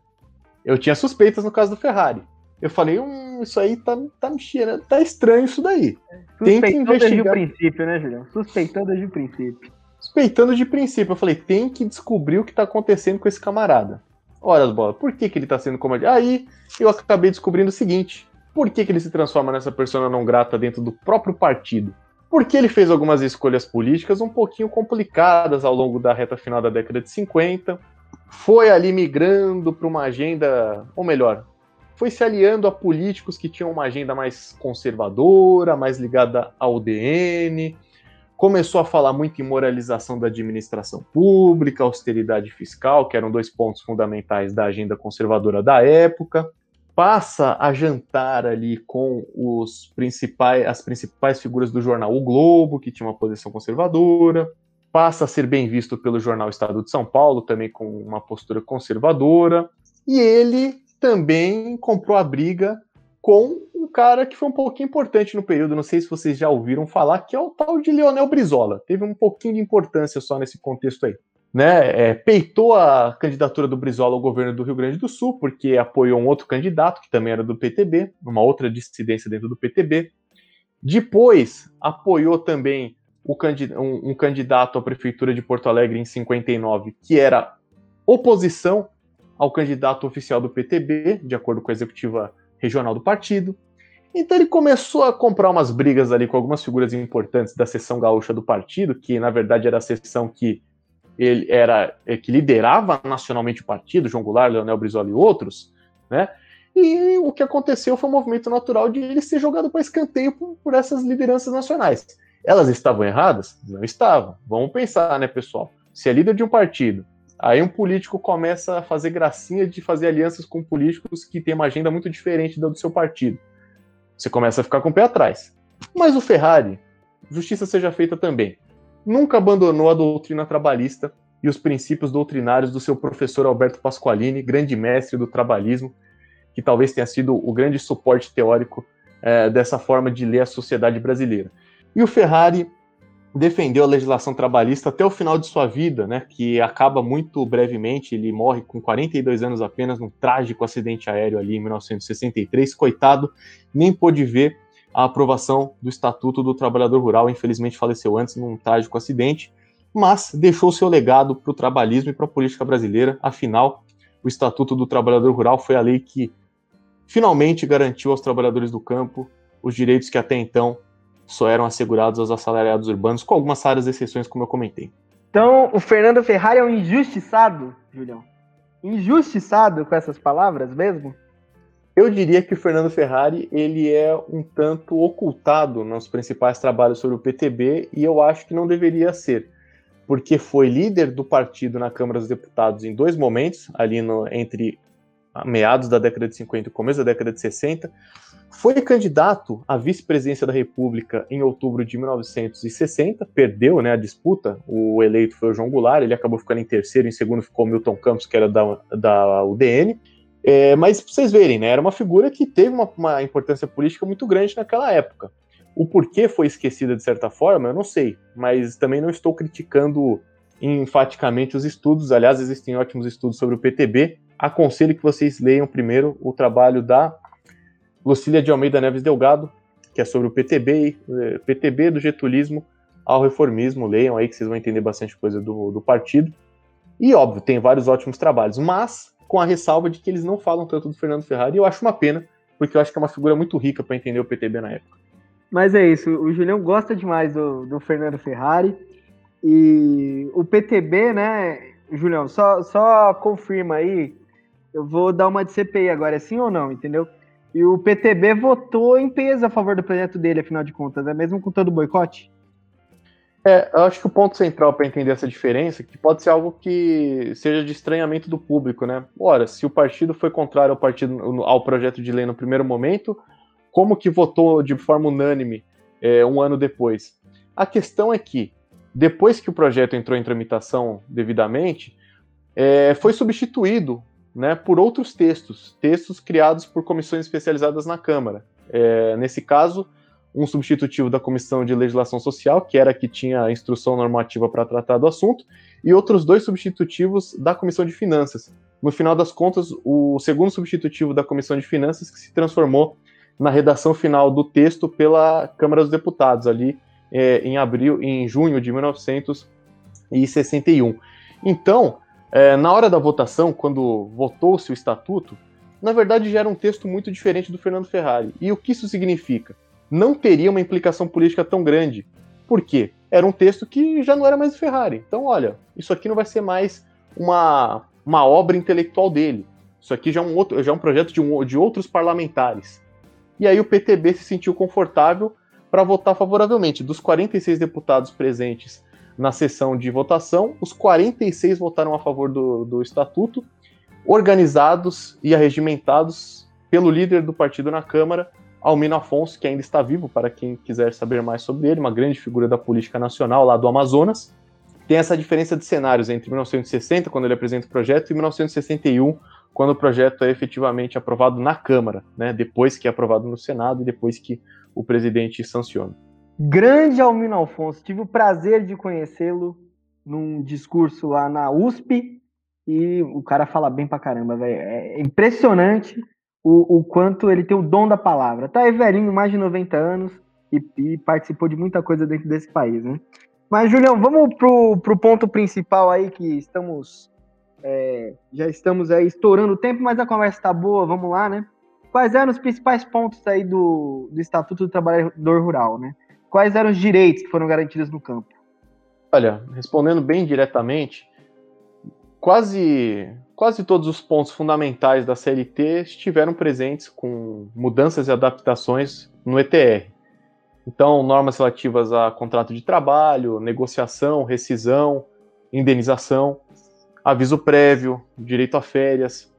Eu tinha suspeitas no caso do Ferrari. Eu falei, hum, isso aí tá, tá mexendo, tá estranho isso daí. Tem que investigar. desde o princípio, né, Julião? Suspeitando desde o princípio. Suspeitando de princípio. Eu falei, tem que descobrir o que tá acontecendo com esse camarada. Ora as bolas, por que, que ele tá sendo comandante? Aí eu acabei descobrindo o seguinte: por que, que ele se transforma nessa persona não grata dentro do próprio partido? Porque ele fez algumas escolhas políticas um pouquinho complicadas ao longo da reta final da década de 50, foi ali migrando para uma agenda, ou melhor, foi se aliando a políticos que tinham uma agenda mais conservadora, mais ligada ao DN, começou a falar muito em moralização da administração pública, austeridade fiscal, que eram dois pontos fundamentais da agenda conservadora da época. Passa a jantar ali com os principais, as principais figuras do jornal O Globo, que tinha uma posição conservadora. Passa a ser bem visto pelo jornal Estado de São Paulo, também com uma postura conservadora. E ele também comprou a briga com um cara que foi um pouquinho importante no período, não sei se vocês já ouviram falar, que é o tal de Leonel Brizola. Teve um pouquinho de importância só nesse contexto aí. Né, é, peitou a candidatura do Brizola ao governo do Rio Grande do Sul, porque apoiou um outro candidato, que também era do PTB, uma outra dissidência dentro do PTB. Depois, apoiou também um, um candidato à prefeitura de Porto Alegre em 59, que era oposição ao candidato oficial do PTB, de acordo com a executiva regional do partido. Então ele começou a comprar umas brigas ali com algumas figuras importantes da seção gaúcha do partido, que na verdade era a seção que ele era é, que liderava nacionalmente o partido, João Goulart, Leonel Brizola e outros, né? E o que aconteceu foi um movimento natural de ele ser jogado para escanteio por, por essas lideranças nacionais. Elas estavam erradas? Não estavam. Vamos pensar, né, pessoal? Se é líder de um partido, aí um político começa a fazer gracinha de fazer alianças com políticos que têm uma agenda muito diferente da do seu partido. Você começa a ficar com o pé atrás. Mas o Ferrari, justiça seja feita também, nunca abandonou a doutrina trabalhista e os princípios doutrinários do seu professor Alberto Pasqualini, grande mestre do trabalhismo, que talvez tenha sido o grande suporte teórico é, dessa forma de ler a sociedade brasileira. E o Ferrari defendeu a legislação trabalhista até o final de sua vida, né, que acaba muito brevemente, ele morre com 42 anos apenas num trágico acidente aéreo ali em 1963, coitado, nem pôde ver a aprovação do Estatuto do Trabalhador Rural, infelizmente faleceu antes num trágico acidente, mas deixou seu legado para o trabalhismo e para a política brasileira, afinal, o Estatuto do Trabalhador Rural foi a lei que finalmente garantiu aos trabalhadores do campo os direitos que até então só eram assegurados aos assalariados urbanos, com algumas raras exceções, como eu comentei. Então, o Fernando Ferrari é um injustiçado, Julião? Injustiçado com essas palavras mesmo? Eu diria que o Fernando Ferrari ele é um tanto ocultado nos principais trabalhos sobre o PTB e eu acho que não deveria ser, porque foi líder do partido na Câmara dos Deputados em dois momentos, ali no, entre meados da década de 50 e começo da década de 60, foi candidato à vice-presidência da República em outubro de 1960, perdeu né, a disputa, o eleito foi o João Goulart, ele acabou ficando em terceiro, em segundo ficou o Milton Campos, que era da, da UDN. É, mas pra vocês verem, né, era uma figura que teve uma, uma importância política muito grande naquela época. O porquê foi esquecida de certa forma, eu não sei, mas também não estou criticando enfaticamente os estudos. Aliás, existem ótimos estudos sobre o PTB. Aconselho que vocês leiam primeiro o trabalho da Lucília de Almeida Neves Delgado, que é sobre o PTB, eh, PTB do getulismo ao reformismo. Leiam aí que vocês vão entender bastante coisa do, do partido. E óbvio, tem vários ótimos trabalhos, mas com a ressalva de que eles não falam tanto do Fernando Ferrari, e eu acho uma pena, porque eu acho que é uma figura muito rica para entender o PTB na época. Mas é isso, o Julião gosta demais do, do Fernando Ferrari, e o PTB, né, Julião, só, só confirma aí, eu vou dar uma de CPI agora, é sim ou não, entendeu? E o PTB votou em peso a favor do projeto dele, afinal de contas, é mesmo com todo o boicote? É, eu acho que o ponto central para entender essa diferença é que pode ser algo que seja de estranhamento do público, né? Ora, se o partido foi contrário ao, partido, ao projeto de lei no primeiro momento, como que votou de forma unânime é, um ano depois? A questão é que, depois que o projeto entrou em tramitação devidamente, é, foi substituído né, por outros textos, textos criados por comissões especializadas na Câmara. É, nesse caso, um substitutivo da Comissão de Legislação Social, que era a que tinha a instrução normativa para tratar do assunto, e outros dois substitutivos da Comissão de Finanças. No final das contas, o segundo substitutivo da Comissão de Finanças que se transformou na redação final do texto pela Câmara dos Deputados, ali é, em abril, em junho de 1961. Então, é, na hora da votação, quando votou-se o estatuto, na verdade já era um texto muito diferente do Fernando Ferrari. E o que isso significa? Não teria uma implicação política tão grande. Por quê? Era um texto que já não era mais do Ferrari. Então, olha, isso aqui não vai ser mais uma, uma obra intelectual dele. Isso aqui já é um, outro, já é um projeto de, um, de outros parlamentares. E aí o PTB se sentiu confortável para votar favoravelmente. Dos 46 deputados presentes na sessão de votação, os 46 votaram a favor do, do estatuto, organizados e arregimentados pelo líder do partido na Câmara, Almino Afonso, que ainda está vivo, para quem quiser saber mais sobre ele, uma grande figura da política nacional lá do Amazonas. Tem essa diferença de cenários entre 1960, quando ele apresenta o projeto, e 1961, quando o projeto é efetivamente aprovado na Câmara, né, depois que é aprovado no Senado e depois que o presidente sanciona. Grande Almino Alfonso, tive o prazer de conhecê-lo num discurso lá na USP e o cara fala bem pra caramba, velho. É impressionante o, o, quanto ele tem o dom da palavra. Tá aí velhinho, mais de 90 anos e, e participou de muita coisa dentro desse país, né? Mas, Julião, vamos pro, pro ponto principal aí que estamos. É, já estamos aí estourando o tempo, mas a conversa tá boa, vamos lá, né? Quais eram os principais pontos aí do, do Estatuto do Trabalhador Rural, né? Quais eram os direitos que foram garantidos no campo? Olha, respondendo bem diretamente, quase, quase todos os pontos fundamentais da CLT estiveram presentes com mudanças e adaptações no ETR. Então, normas relativas a contrato de trabalho, negociação, rescisão, indenização, aviso prévio, direito a férias,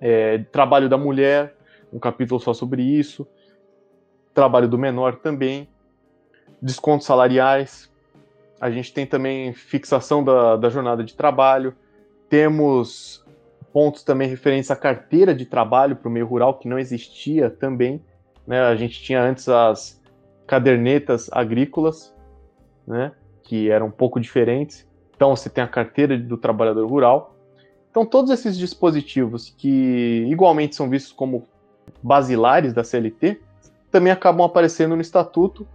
é, trabalho da mulher, um capítulo só sobre isso, trabalho do menor também, descontos salariais, a gente tem também fixação da, da jornada de trabalho, temos pontos também referentes à carteira de trabalho para o meio rural, que não existia também. Né? A gente tinha antes as cadernetas agrícolas, né? que eram um pouco diferentes. Então você tem a carteira do trabalhador rural. Então todos esses dispositivos que igualmente são vistos como basilares da CLT também acabam aparecendo no estatuto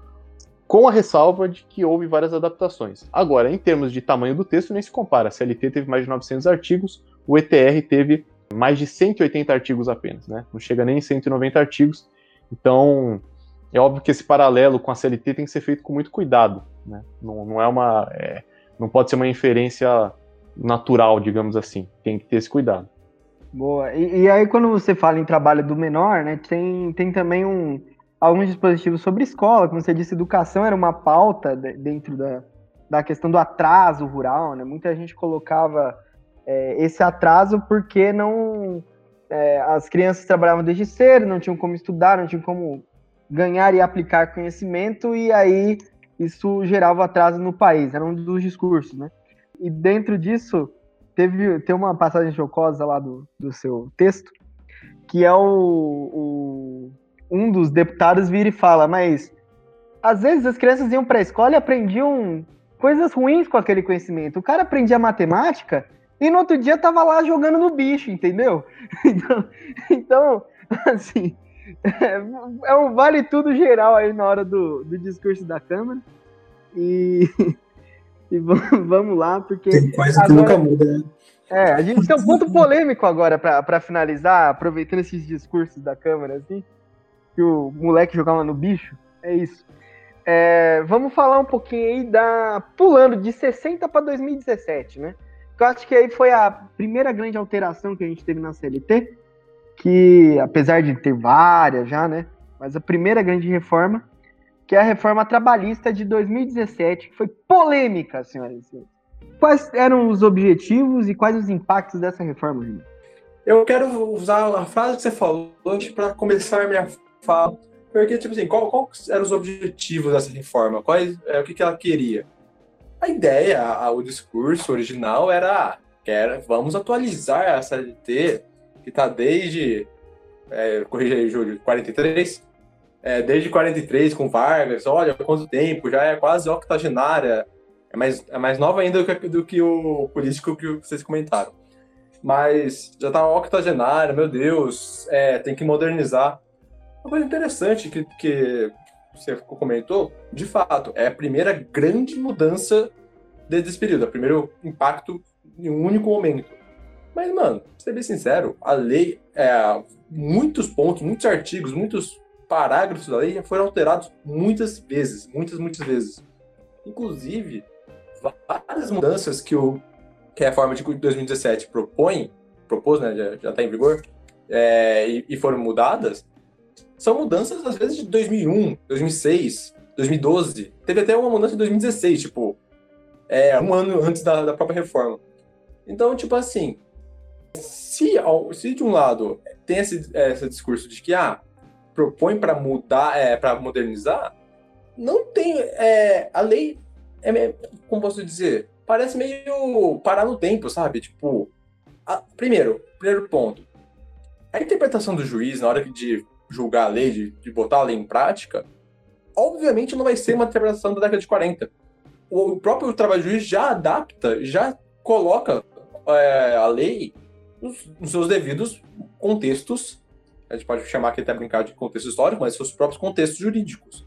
com a ressalva de que houve várias adaptações. Agora, em termos de tamanho do texto, nem se compara. A CLT teve mais de 900 artigos, o ETR teve mais de 180 artigos apenas, né? Não chega nem em 190 artigos. Então, é óbvio que esse paralelo com a CLT tem que ser feito com muito cuidado, né? Não, não é uma, é, não pode ser uma inferência natural, digamos assim. Tem que ter esse cuidado. Boa. E, e aí, quando você fala em trabalho do menor, né? Tem, tem também um alguns dispositivos sobre escola, como você disse, educação era uma pauta dentro da, da questão do atraso rural, né? Muita gente colocava é, esse atraso porque não é, as crianças trabalhavam desde cedo, não tinham como estudar, não tinham como ganhar e aplicar conhecimento, e aí isso gerava atraso no país, era um dos discursos, né? E dentro disso, teve tem uma passagem jocosa lá do, do seu texto, que é o, o um dos deputados vira e fala, mas às vezes as crianças iam para a escola e aprendiam coisas ruins com aquele conhecimento. O cara aprendia matemática e no outro dia tava lá jogando no bicho, entendeu? Então, então assim, é, é, um vale tudo geral aí na hora do, do discurso da Câmara. E, e vamos lá, porque. Tem coisa agora, que nunca muda, né? É, a gente tem um ponto polêmico agora para finalizar, aproveitando esses discursos da Câmara, assim que o moleque jogava no bicho. É isso. É, vamos falar um pouquinho aí da. Pulando de 60 para 2017, né? Eu acho que aí foi a primeira grande alteração que a gente teve na CLT, que apesar de ter várias já, né? Mas a primeira grande reforma, que é a reforma trabalhista de 2017, que foi polêmica, senhoras e senhores. Quais eram os objetivos e quais os impactos dessa reforma, gente? Eu quero usar a frase que você falou para começar a minha fala. Porque, tipo assim, qual, qual eram os objetivos dessa reforma? Quais, é, o que, que ela queria? A ideia, a, o discurso original era, que era vamos atualizar a CLT, que está desde, é, corrija aí, Júlio, 43? É, desde 43 com Vargas, olha quanto tempo, já é quase octogenária, é mais, é mais nova ainda do que, do que o político que vocês comentaram. Mas já está octogenária, meu Deus, é, tem que modernizar. Uma coisa interessante que, que você comentou, de fato, é a primeira grande mudança desde esse período, é o primeiro impacto em um único momento. Mas, mano, pra ser bem sincero, a lei, é, muitos pontos, muitos artigos, muitos parágrafos da lei já foram alterados muitas vezes, muitas, muitas vezes. Inclusive, várias mudanças que, o, que a reforma de 2017 propõe, propôs, né, já está em vigor, é, e, e foram mudadas, são mudanças, às vezes, de 2001, 2006, 2012. Teve até uma mudança em 2016, tipo, é, um ano antes da, da própria reforma. Então, tipo assim, se, se de um lado tem esse, esse discurso de que, ah, propõe para mudar, é, para modernizar, não tem. É, a lei, é, como posso dizer, parece meio parar no tempo, sabe? Tipo, a, primeiro, primeiro ponto. A interpretação do juiz na hora de julgar a lei, de, de botar a lei em prática, obviamente não vai ser uma interpretação da década de 40. O, próprio trabalho juiz já adapta, já coloca é, a lei nos, nos, seus devidos contextos. A gente pode chamar aqui até brincar de contexto histórico, mas seus próprios contextos jurídicos.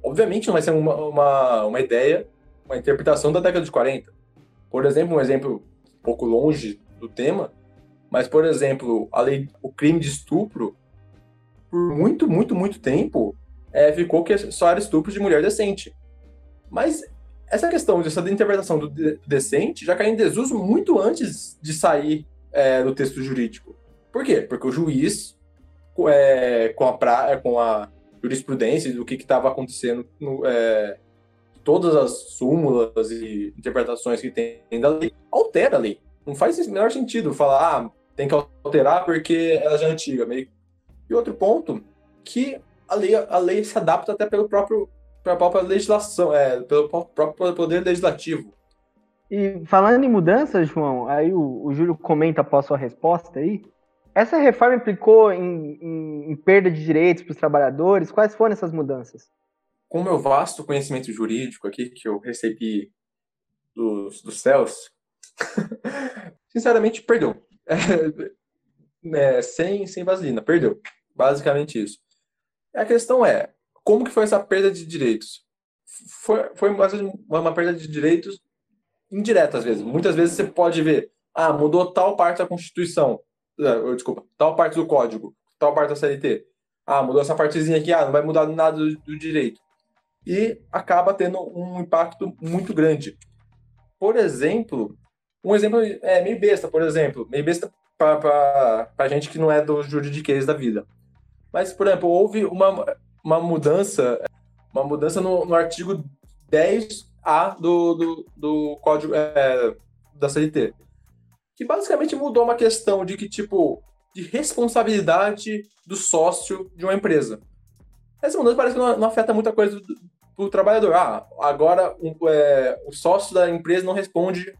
Obviamente não vai ser uma, uma, uma ideia, uma interpretação da década de 40. Por exemplo, um exemplo um pouco longe do tema, mas, por exemplo, a lei, o crime de estupro, por muito, muito, muito tempo, é, ficou que só era estupro de mulher decente. Mas essa questão dessa interpretação do decente já caiu em desuso muito antes de sair é, do texto jurídico. Por quê? Porque o juiz, é, com, a pra, com a jurisprudência do que estava acontecendo, no, é, todas as súmulas e interpretações que tem da lei, altera a lei. Não faz o menor sentido falar, ah, tem que alterar porque ela já é antiga. Meio... E outro ponto, que a lei, a lei se adapta até pelo próprio, pela própria legislação, é, pelo próprio poder legislativo. E falando em mudanças, João, aí o, o Júlio comenta após sua resposta aí. Essa reforma implicou em, em, em perda de direitos para os trabalhadores? Quais foram essas mudanças? Com o meu vasto conhecimento jurídico aqui, que eu recebi dos, dos céus, sinceramente, perdeu. É, é, sem, sem vaselina, perdeu. Basicamente isso. A questão é, como que foi essa perda de direitos? Foi, foi uma, uma perda de direitos indireta, às vezes. Muitas vezes você pode ver, ah, mudou tal parte da Constituição, desculpa, tal parte do Código, tal parte da CLT. Ah, mudou essa partezinha aqui, ah, não vai mudar nada do, do direito. E acaba tendo um impacto muito grande. Por exemplo, um exemplo é meio besta, por exemplo, meio besta para gente que não é do juridiquês da vida. Mas, por exemplo, houve uma, uma mudança, uma mudança no, no artigo 10A do, do, do código é, da CLT, que basicamente mudou uma questão de que, tipo, de responsabilidade do sócio de uma empresa. Essa mudança parece que não, não afeta muita coisa do, do trabalhador. Ah, agora um, é, o sócio da empresa não responde,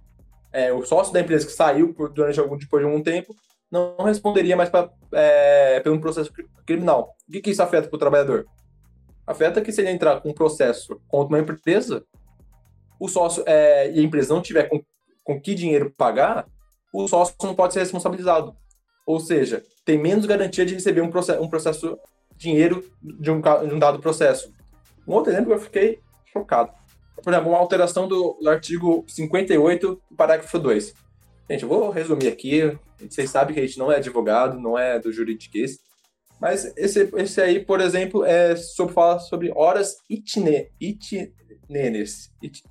é, o sócio da empresa que saiu por, durante algum, depois de algum tempo não responderia mais pra, é, pelo processo criminal. O que, que isso afeta para o trabalhador? Afeta que se ele entrar com um processo contra uma empresa, o sócio é, e a empresa não tiver com, com que dinheiro pagar, o sócio não pode ser responsabilizado. Ou seja, tem menos garantia de receber um processo, um processo dinheiro de um, de um dado processo. Um outro exemplo que eu fiquei chocado. Por exemplo, uma alteração do, do artigo 58, parágrafo 2. Gente, eu vou resumir aqui. Vocês sabem que a gente não é advogado, não é do juridiquês. Mas esse, esse aí, por exemplo, é sobre fala sobre horas itine, itineres. It.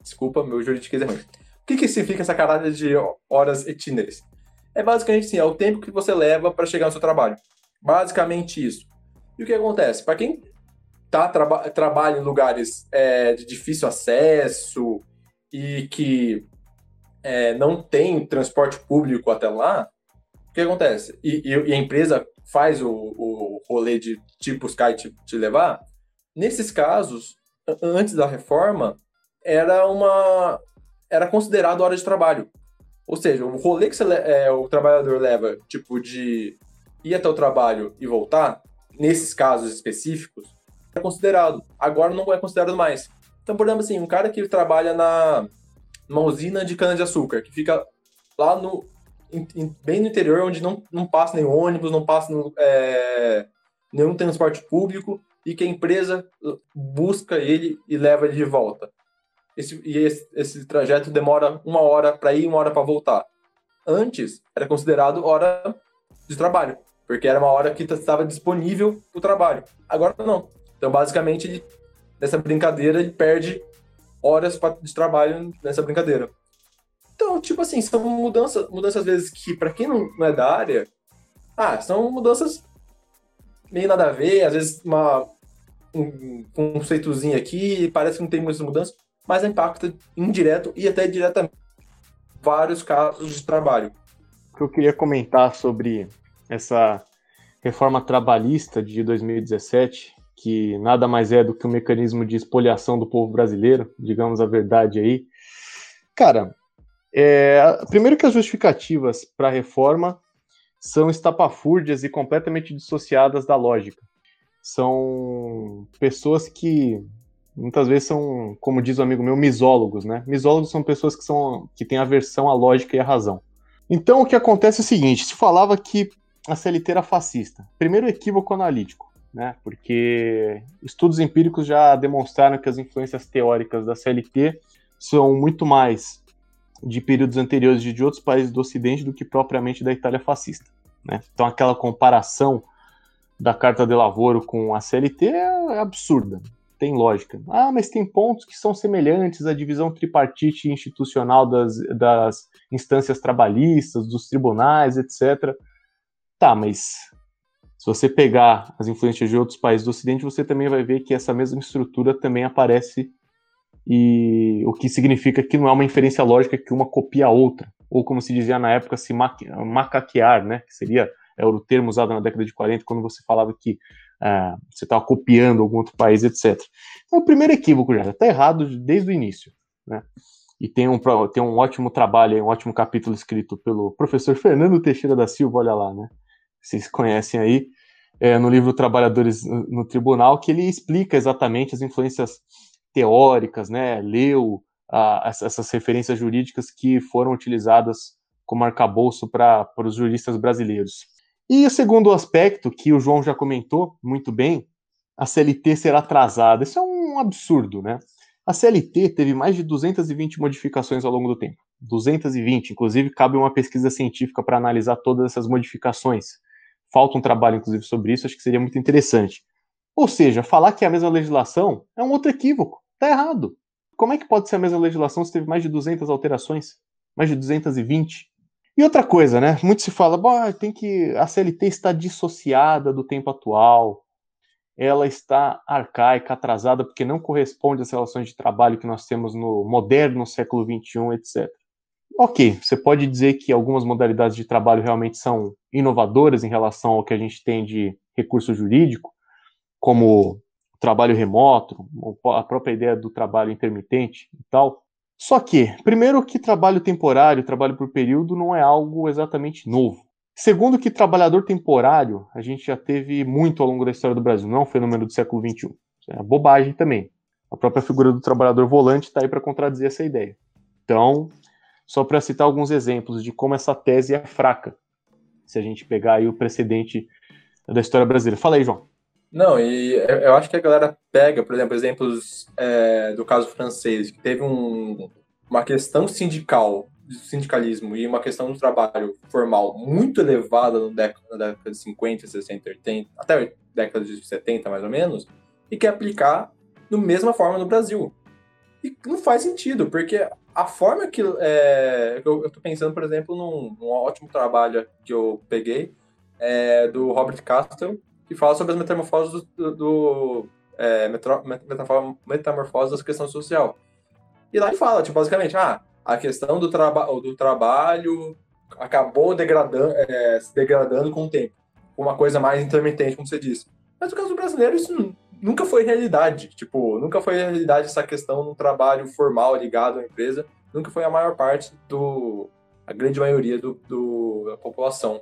Desculpa, meu juridiquês é ruim. O que, que significa essa caralho de horas itineres? É basicamente assim, é o tempo que você leva para chegar no seu trabalho. Basicamente isso. E o que acontece? Para quem tá, traba trabalha em lugares é, de difícil acesso e que é, não tem transporte público até lá, o que acontece? E, e, a empresa faz o, o rolê de te buscar e te, te levar. Nesses casos, antes da reforma, era uma era considerado hora de trabalho. Ou seja, o rolê que você, é, o trabalhador leva, tipo, de ir até o trabalho e voltar, nesses casos específicos, é considerado. Agora não é considerado mais. Então, por exemplo, assim, um cara que trabalha na, numa usina de cana-de-açúcar, que fica lá no em, em, bem no interior, onde não, não passa nenhum ônibus, não passa é, nenhum transporte público, e que a empresa busca ele e leva ele de volta. Esse, e esse, esse trajeto demora uma hora para ir e uma hora para voltar. Antes, era considerado hora de trabalho, porque era uma hora que estava disponível o trabalho. Agora não. Então, basicamente, ele, nessa brincadeira, ele perde horas de trabalho nessa brincadeira. Então, tipo assim, são mudanças, mudanças às vezes que, para quem não, é da área, ah, são mudanças meio nada a ver, às vezes uma, um conceitozinho aqui, parece que não tem muitas mudanças, mas impacta indireto e até diretamente vários casos de trabalho. O que eu queria comentar sobre essa reforma trabalhista de 2017 que nada mais é do que um mecanismo de espoliação do povo brasileiro, digamos a verdade aí. Cara, É, primeiro que as justificativas para a reforma são estapafúrdias e completamente dissociadas da lógica. São pessoas que muitas vezes são, como diz o amigo meu, misólogos, né? Misólogos são pessoas que, são, que têm aversão à lógica e à razão. Então o que acontece é o seguinte: se falava que a CLT era fascista. Primeiro equívoco analítico, né? Porque estudos empíricos já demonstraram que as influências teóricas da CLT são muito mais de períodos anteriores de outros países do Ocidente do que propriamente da Itália fascista. Né? Então aquela comparação da Carta de Lavoro com a CLT é absurda, tem lógica. Ah, mas tem pontos que são semelhantes à divisão tripartite institucional das, das instâncias trabalhistas, dos tribunais, etc. Tá, mas se você pegar as influências de outros países do Ocidente, você também vai ver que essa mesma estrutura também aparece e o que significa que não é uma inferência lógica que uma copia a outra, ou como se dizia na época, se macaquear, né, que seria é o termo usado na década de 40 quando você falava que uh, você estava copiando algum outro país, etc. Então, o primeiro equívoco já está errado desde o início, né? E tem um, tem um ótimo trabalho, um ótimo capítulo escrito pelo professor Fernando Teixeira da Silva, olha lá, né? Vocês conhecem aí, é, no livro Trabalhadores no Tribunal, que ele explica exatamente as influências teóricas, né, leu essas referências jurídicas que foram utilizadas como arcabouço para os juristas brasileiros. E o segundo aspecto, que o João já comentou muito bem, a CLT será atrasada. Isso é um absurdo, né? A CLT teve mais de 220 modificações ao longo do tempo. 220, inclusive cabe uma pesquisa científica para analisar todas essas modificações. Falta um trabalho, inclusive, sobre isso, acho que seria muito interessante. Ou seja, falar que é a mesma legislação é um outro equívoco. Tá errado. Como é que pode ser a mesma legislação se teve mais de 200 alterações? Mais de 220? E outra coisa, né? Muito se fala, tem que a CLT está dissociada do tempo atual. Ela está arcaica, atrasada, porque não corresponde às relações de trabalho que nós temos no moderno século XXI, etc. Ok, você pode dizer que algumas modalidades de trabalho realmente são inovadoras em relação ao que a gente tem de recurso jurídico, como trabalho remoto, a própria ideia do trabalho intermitente e tal. Só que, primeiro, que trabalho temporário, trabalho por período, não é algo exatamente novo. Segundo, que trabalhador temporário a gente já teve muito ao longo da história do Brasil, não é um fenômeno do século XXI. Isso é bobagem também. A própria figura do trabalhador volante está aí para contradizer essa ideia. Então, só para citar alguns exemplos de como essa tese é fraca, se a gente pegar aí o precedente da história brasileira. Fala aí, João. Não, e eu acho que a galera pega, por exemplo, exemplos é, do caso francês, que teve um, uma questão sindical, sindicalismo e uma questão do trabalho formal muito elevada no década, na década de 50, 60, 80, até década de 70, mais ou menos, e quer aplicar da mesma forma no Brasil. E não faz sentido, porque a forma que. É, eu, estou pensando, por exemplo, num, num, ótimo trabalho que eu peguei é, do Robert Castell, que fala sobre as metamorfoses do, do é, metamorfoses da questão social. E lá ele fala, tipo, basicamente, ah, a questão do, traba do trabalho acabou degradando, é, se degradando com o tempo. Uma coisa mais intermitente, como você disse. Mas no caso do brasileiro, isso nunca foi realidade. Tipo, nunca foi realidade essa questão do trabalho formal ligado à empresa. Nunca foi a maior parte do. a grande maioria do, do da população.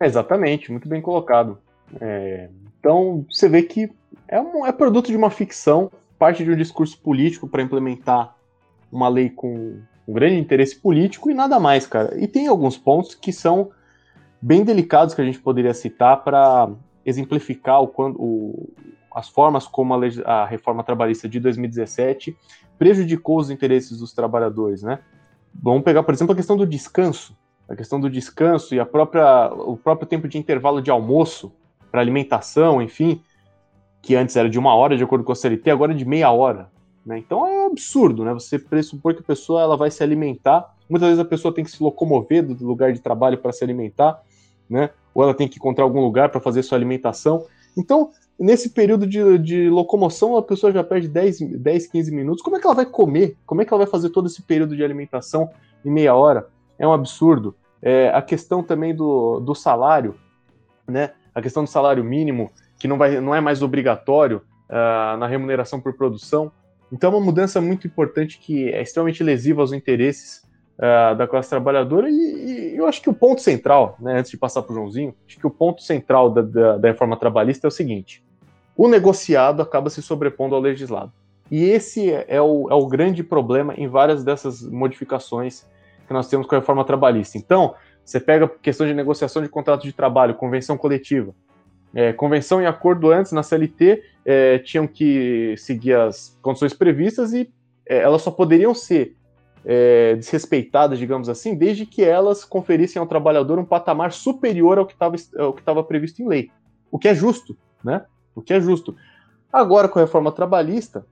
exatamente, muito bem colocado. É, então, você vê que é, um, é produto de uma ficção, parte de um discurso político para implementar uma lei com um grande interesse político e nada mais, cara. E tem alguns pontos que são bem delicados que a gente poderia citar para exemplificar o, o, as formas como a, a, reforma trabalhista de 2017 prejudicou os interesses dos trabalhadores, né? Vamos pegar, por exemplo, a questão do descanso. A questão do descanso e a própria, o próprio tempo de intervalo de almoço para alimentação, enfim, que antes era de uma hora, de acordo com a CLT, agora é de meia hora. Né? Então é absurdo, né? Você pressupor que a pessoa ela vai se alimentar. Muitas vezes a pessoa tem que se locomover do lugar de trabalho para se alimentar, né? Ou ela tem que encontrar algum lugar para fazer sua alimentação. Então, nesse período de, de, locomoção, a pessoa já perde 10, 10, 15 minutos. Como é que ela vai comer? Como é que ela vai fazer todo esse período de alimentação em meia hora? É um absurdo. É, a questão também do, do salário, né? A questão do salário mínimo, que não, vai, não é mais obrigatório uh, na remuneração por produção. Então é uma mudança muito importante que é extremamente lesiva aos interesses uh, da classe trabalhadora, e, e, eu acho que o ponto central, né, antes de passar para o Joãozinho, acho que o ponto central da, da, da reforma trabalhista é o seguinte: o negociado acaba se sobrepondo ao legislado. E esse é, o, é o grande problema em várias dessas modificações que nós temos com a reforma trabalhista. Então, você pega questão de negociação de contrato de trabalho, convenção coletiva. É, convenção e acordo antes na CLT é, tinham que seguir as condições previstas e é, elas só poderiam ser é, desrespeitadas, digamos assim, desde que elas conferissem ao trabalhador um patamar superior ao que estava previsto em lei. O que é justo, né? O que é justo. Agora, com a reforma trabalhista,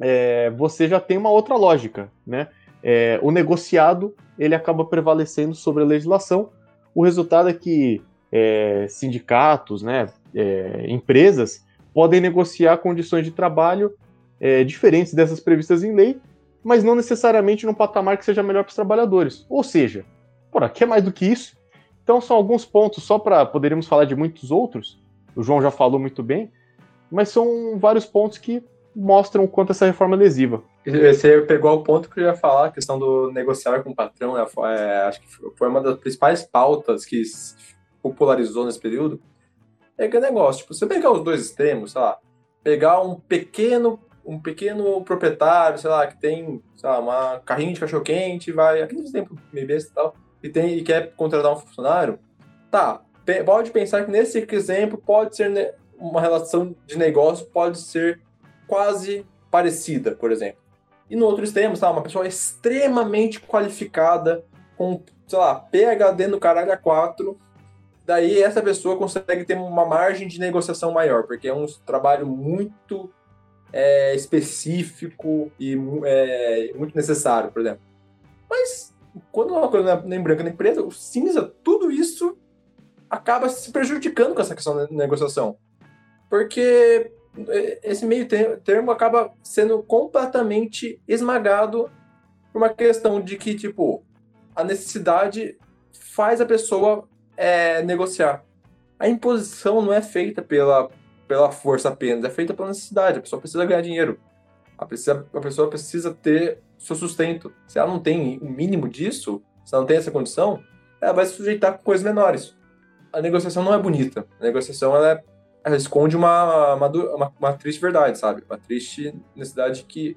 é, você já tem uma outra lógica, né? É, o negociado ele acaba prevalecendo sobre a legislação. O resultado é que é, sindicatos, né, é, empresas podem negociar condições de trabalho é, diferentes dessas previstas em lei, mas não necessariamente num patamar que seja melhor para os trabalhadores. Ou seja, por aqui é mais do que isso. Então são alguns pontos, só para poderíamos falar de muitos outros. O João já falou muito bem, mas são vários pontos que mostram o quanto essa reforma é lesiva. Você pegou o ponto que eu ia falar, a questão do negociar com o patrão, é, é, acho que foi uma das principais pautas que popularizou nesse período. É que é negócio, tipo, você pegar os dois extremos, sei lá, pegar um pequeno um pequeno proprietário, sei lá, que tem, sei lá, uma carrinho de cachorro quente, vai, aquele exemplo meio e tal, e tem e quer contratar um funcionário, tá, pode pensar que nesse exemplo pode ser uma relação de negócio pode ser quase parecida, por exemplo. E no outro extremo, sabe, uma pessoa extremamente qualificada, com, sei lá, PHD no caralho a 4, daí essa pessoa consegue ter uma margem de negociação maior, porque é um trabalho muito é, específico e é, muito necessário, por exemplo. Mas, quando uma coisa não é nem branca nem preta, o cinza, tudo isso acaba se prejudicando com essa questão da negociação. Porque esse meio termo acaba sendo completamente esmagado por uma questão de que, tipo, a necessidade faz a pessoa é, negociar. A imposição não é feita pela, pela força apenas, é feita pela necessidade. A pessoa precisa ganhar dinheiro. A, precisa, a pessoa precisa ter seu sustento. Se ela não tem o mínimo disso, se ela não tem essa condição, ela vai se sujeitar com coisas menores. A negociação não é bonita. A negociação ela é ela esconde uma, uma, uma, uma, triste verdade, sabe? Uma triste necessidade que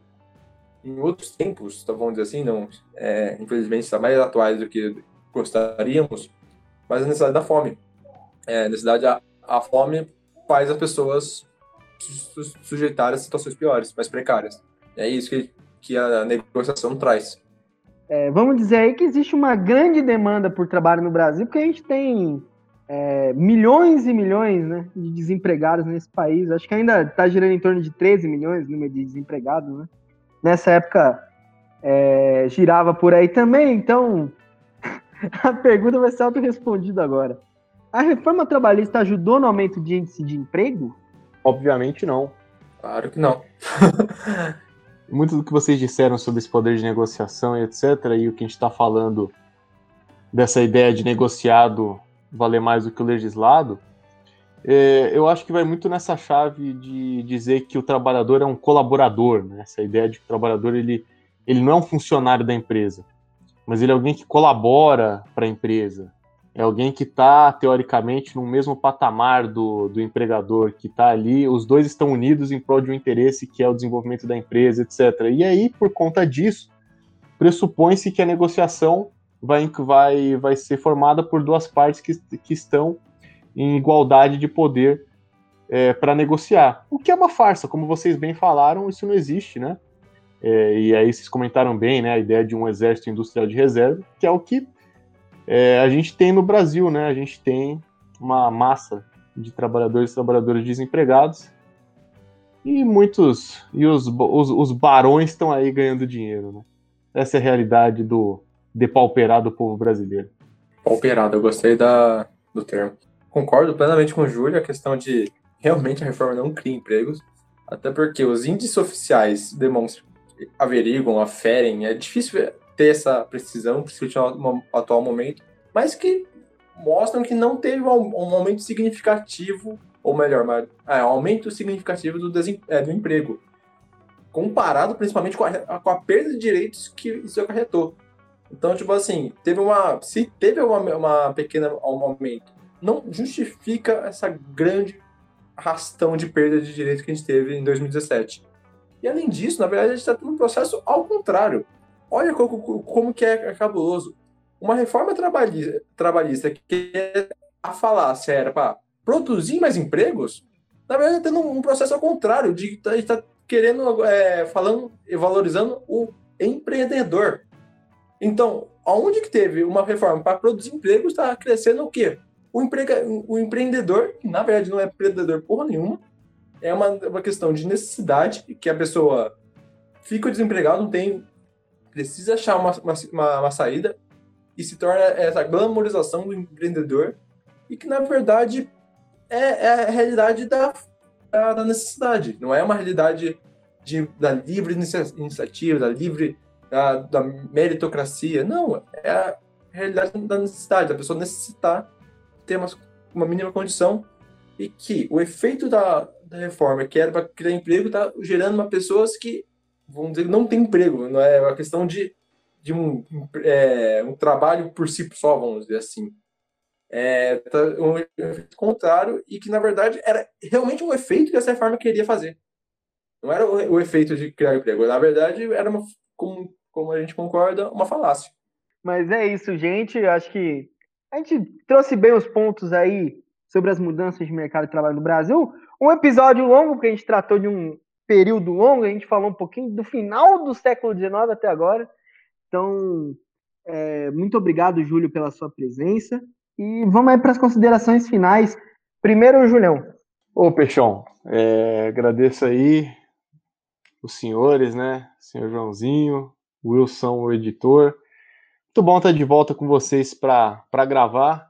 em outros tempos, tá, vamos dizer assim, não, é, infelizmente está mais atuais do que gostaríamos, mas a necessidade da fome. É, a necessidade, a, a fome faz as pessoas su sujeitarem a situações piores, mais precárias. É isso que, que a negociação traz. É, vamos dizer aí que existe uma grande demanda por trabalho no Brasil, porque a gente tem é, milhões e milhões né, de desempregados nesse país. Acho que ainda está girando em torno de 13 milhões número de desempregados. Né? Nessa época é, girava por aí também, então a pergunta vai ser auto-respondida agora. A reforma trabalhista ajudou no aumento de índice de emprego? Obviamente não. Claro que não. Muito do que vocês disseram sobre esse poder de negociação e etc., e o que a gente está falando dessa ideia de negociado valer mais do que o legislado, é, eu acho que vai muito nessa chave de dizer que o trabalhador é um colaborador, né? essa ideia de que o trabalhador ele, ele não é um funcionário da empresa, mas ele é alguém que colabora para a empresa, é alguém que está, teoricamente, no mesmo patamar do, do empregador, que está ali, os dois estão unidos em prol de um interesse que é o desenvolvimento da empresa, etc. E aí, por conta disso, pressupõe-se que a negociação vai, vai, vai ser formada por duas partes que, que estão em igualdade de poder é, para negociar. O que é uma farsa, como vocês bem falaram, isso não existe, né? É, e aí vocês comentaram bem, né, a ideia de um exército industrial de reserva, que é o que é, a gente tem no Brasil, né? A gente tem uma massa de trabalhadores e trabalhadoras desempregados e muitos e os, os, os barões estão aí ganhando dinheiro, né? Essa é a realidade do, depauperado o povo brasileiro. Pauperado, eu gostei da, do termo. Concordo plenamente com o Júlio, a questão de realmente a reforma não cria empregos, até porque os índices oficiais demonstram, averiguam, aferem, é difícil ter essa precisão, principalmente no atual momento, mas que mostram que não teve um aumento significativo, ou melhor, é, um aumento significativo do, é, do emprego, comparado principalmente com a, com a perda de direitos que isso acarretou. Então, tipo assim, teve uma. Se teve uma, uma pequena um aumento, não justifica essa grande arrastão de perda de direitos que a gente teve em 2017. E além disso, na verdade, a gente está tendo um processo ao contrário. Olha como, como que é cabuloso. Uma reforma trabalhista, trabalhista que é a falácia era para produzir mais empregos, na verdade, está tendo um processo ao contrário, de estar tá querendo, é, falando e valorizando o empreendedor. Então, aonde que teve uma reforma para produzir empregos, está crescendo o quê? O, emprega, o empreendedor, que na verdade não é empreendedor porra nenhuma, é uma, uma questão de necessidade, que a pessoa fica desempregada, não tem. precisa achar uma, uma, uma saída e se torna essa glamorização do empreendedor e que na verdade é, é a realidade da, da, necessidade, não é uma realidade de, da livre iniciativa, da livre da, da meritocracia, não, é a realidade da necessidade, da pessoa necessitar ter uma, uma mínima condição e que o efeito da, da reforma, que era para criar emprego, está gerando uma pessoas que, vamos dizer, não tem emprego. Não é uma questão de, de um, é, um trabalho por si só, vamos dizer assim. É, tá um efeito contrário e que, na verdade, era realmente um efeito que essa reforma queria fazer. Não era o, o efeito de criar emprego. Na verdade, era, uma, como, como a gente concorda, uma falácia. Mas é isso, gente. Acho que a gente trouxe bem os pontos aí sobre as mudanças de mercado de trabalho no Brasil. Um episódio longo, porque a gente tratou de um período longo, a gente falou um pouquinho do final do século XIX até agora. Então, é, muito obrigado, Júlio, pela sua presença. E vamos aí para as considerações finais. Primeiro, Julião. Ô, Peixão, é, agradeço aí os senhores, né? Senhor Joãozinho, Wilson, o editor. Muito bom estar de volta com vocês para gravar.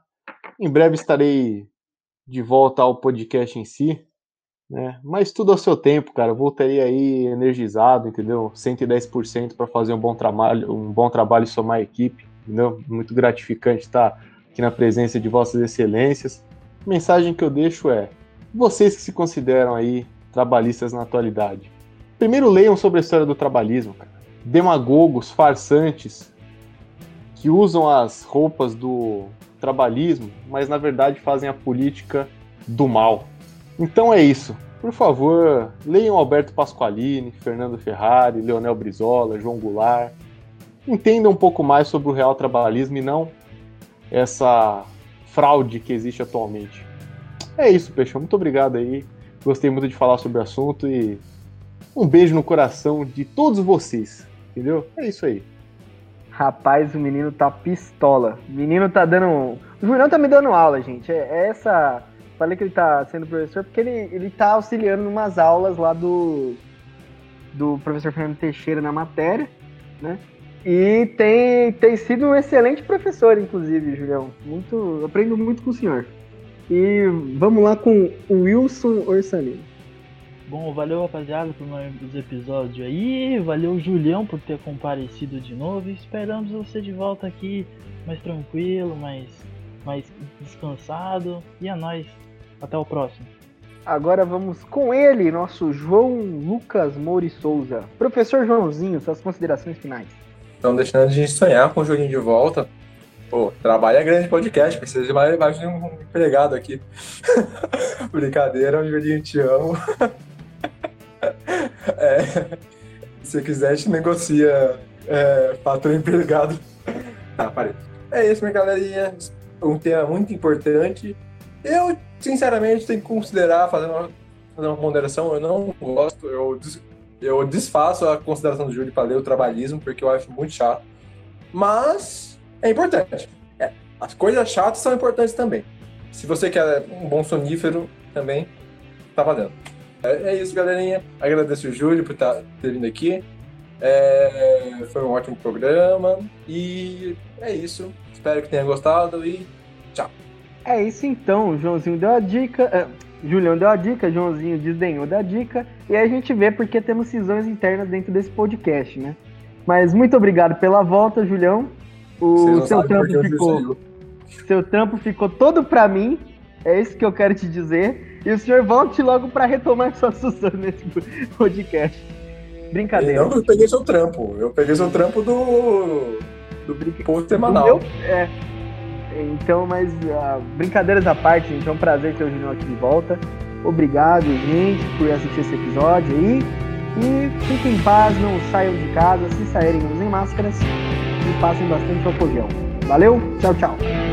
Em breve estarei de volta ao podcast em si, né? Mas tudo ao seu tempo, cara. Eu voltarei aí energizado, entendeu? 110% para fazer um bom trabalho, um bom trabalho e somar a equipe, entendeu? Muito gratificante estar aqui na presença de vossas excelências. A mensagem que eu deixo é: vocês que se consideram aí trabalhistas na atualidade, primeiro leiam sobre a história do trabalhismo, cara. Demagogos, farsantes, que usam as roupas do trabalhismo, mas na verdade fazem a política do mal. Então é isso. Por favor, leiam Alberto Pasqualini, Fernando Ferrari, Leonel Brizola, João Goulart. Entendam um pouco mais sobre o real trabalhismo e não essa fraude que existe atualmente. É isso, Peixão. Muito obrigado aí. Gostei muito de falar sobre o assunto e um beijo no coração de todos vocês. Entendeu? É isso aí. Rapaz, o menino tá pistola. O menino tá dando. O Julião tá me dando aula, gente. É, é essa. Falei que ele tá sendo professor porque ele, ele tá auxiliando umas aulas lá do. Do professor Fernando Teixeira na matéria, né? E tem, tem sido um excelente professor, inclusive, Julião. Muito, aprendo muito com o senhor. E vamos lá com o Wilson Orsanino. Bom, valeu rapaziada por mais um episódio aí. Valeu Julião por ter comparecido de novo. Esperamos você de volta aqui mais tranquilo, mais, mais descansado. E a nós. Até o próximo. Agora vamos com ele, nosso João Lucas Moura Souza. Professor Joãozinho, suas considerações finais. Então, deixando a gente sonhar com o Julinho de volta. Pô, trabalha grande podcast, precisa de mais, mais de um empregado aqui. Brincadeira, Julinho, te amo. É, se quiser, a gente negocia é, patrão empregado. Tá, parei. É isso, minha galerinha. Um tema muito importante. Eu, sinceramente, tenho que considerar, fazendo uma, fazendo uma ponderação, eu não gosto, eu, eu desfaço a consideração do Júlio para ler o trabalhismo, porque eu acho muito chato. Mas é importante. É, as coisas chatas são importantes também. Se você quer um bom sonífero, também tá valendo. É, é isso, galerinha. Agradeço o Júlio por tá, ter vindo aqui. É, foi um ótimo programa. E é isso. Espero que tenha gostado e tchau. É isso então. O Joãozinho deu a dica. É, Julião deu a dica, Joãozinho desdenhou da dica. E aí a gente vê porque temos cisões internas dentro desse podcast, né? Mas muito obrigado pela volta, Julião. O seu trampo ficou. Seu trampo ficou todo pra mim. É isso que eu quero te dizer. E o senhor volte logo para retomar sua sucessão nesse podcast. Brincadeira. Não, eu peguei seu trampo. Eu peguei seu trampo do. do post semanal. Meu, é, então, mas uh, brincadeiras à parte, então prazer ter o Julião aqui de volta. Obrigado, gente, por assistir esse episódio aí. E fiquem em paz, não saiam de casa, se saírem, usem máscaras e passem bastante álcool gel. Valeu, tchau, tchau.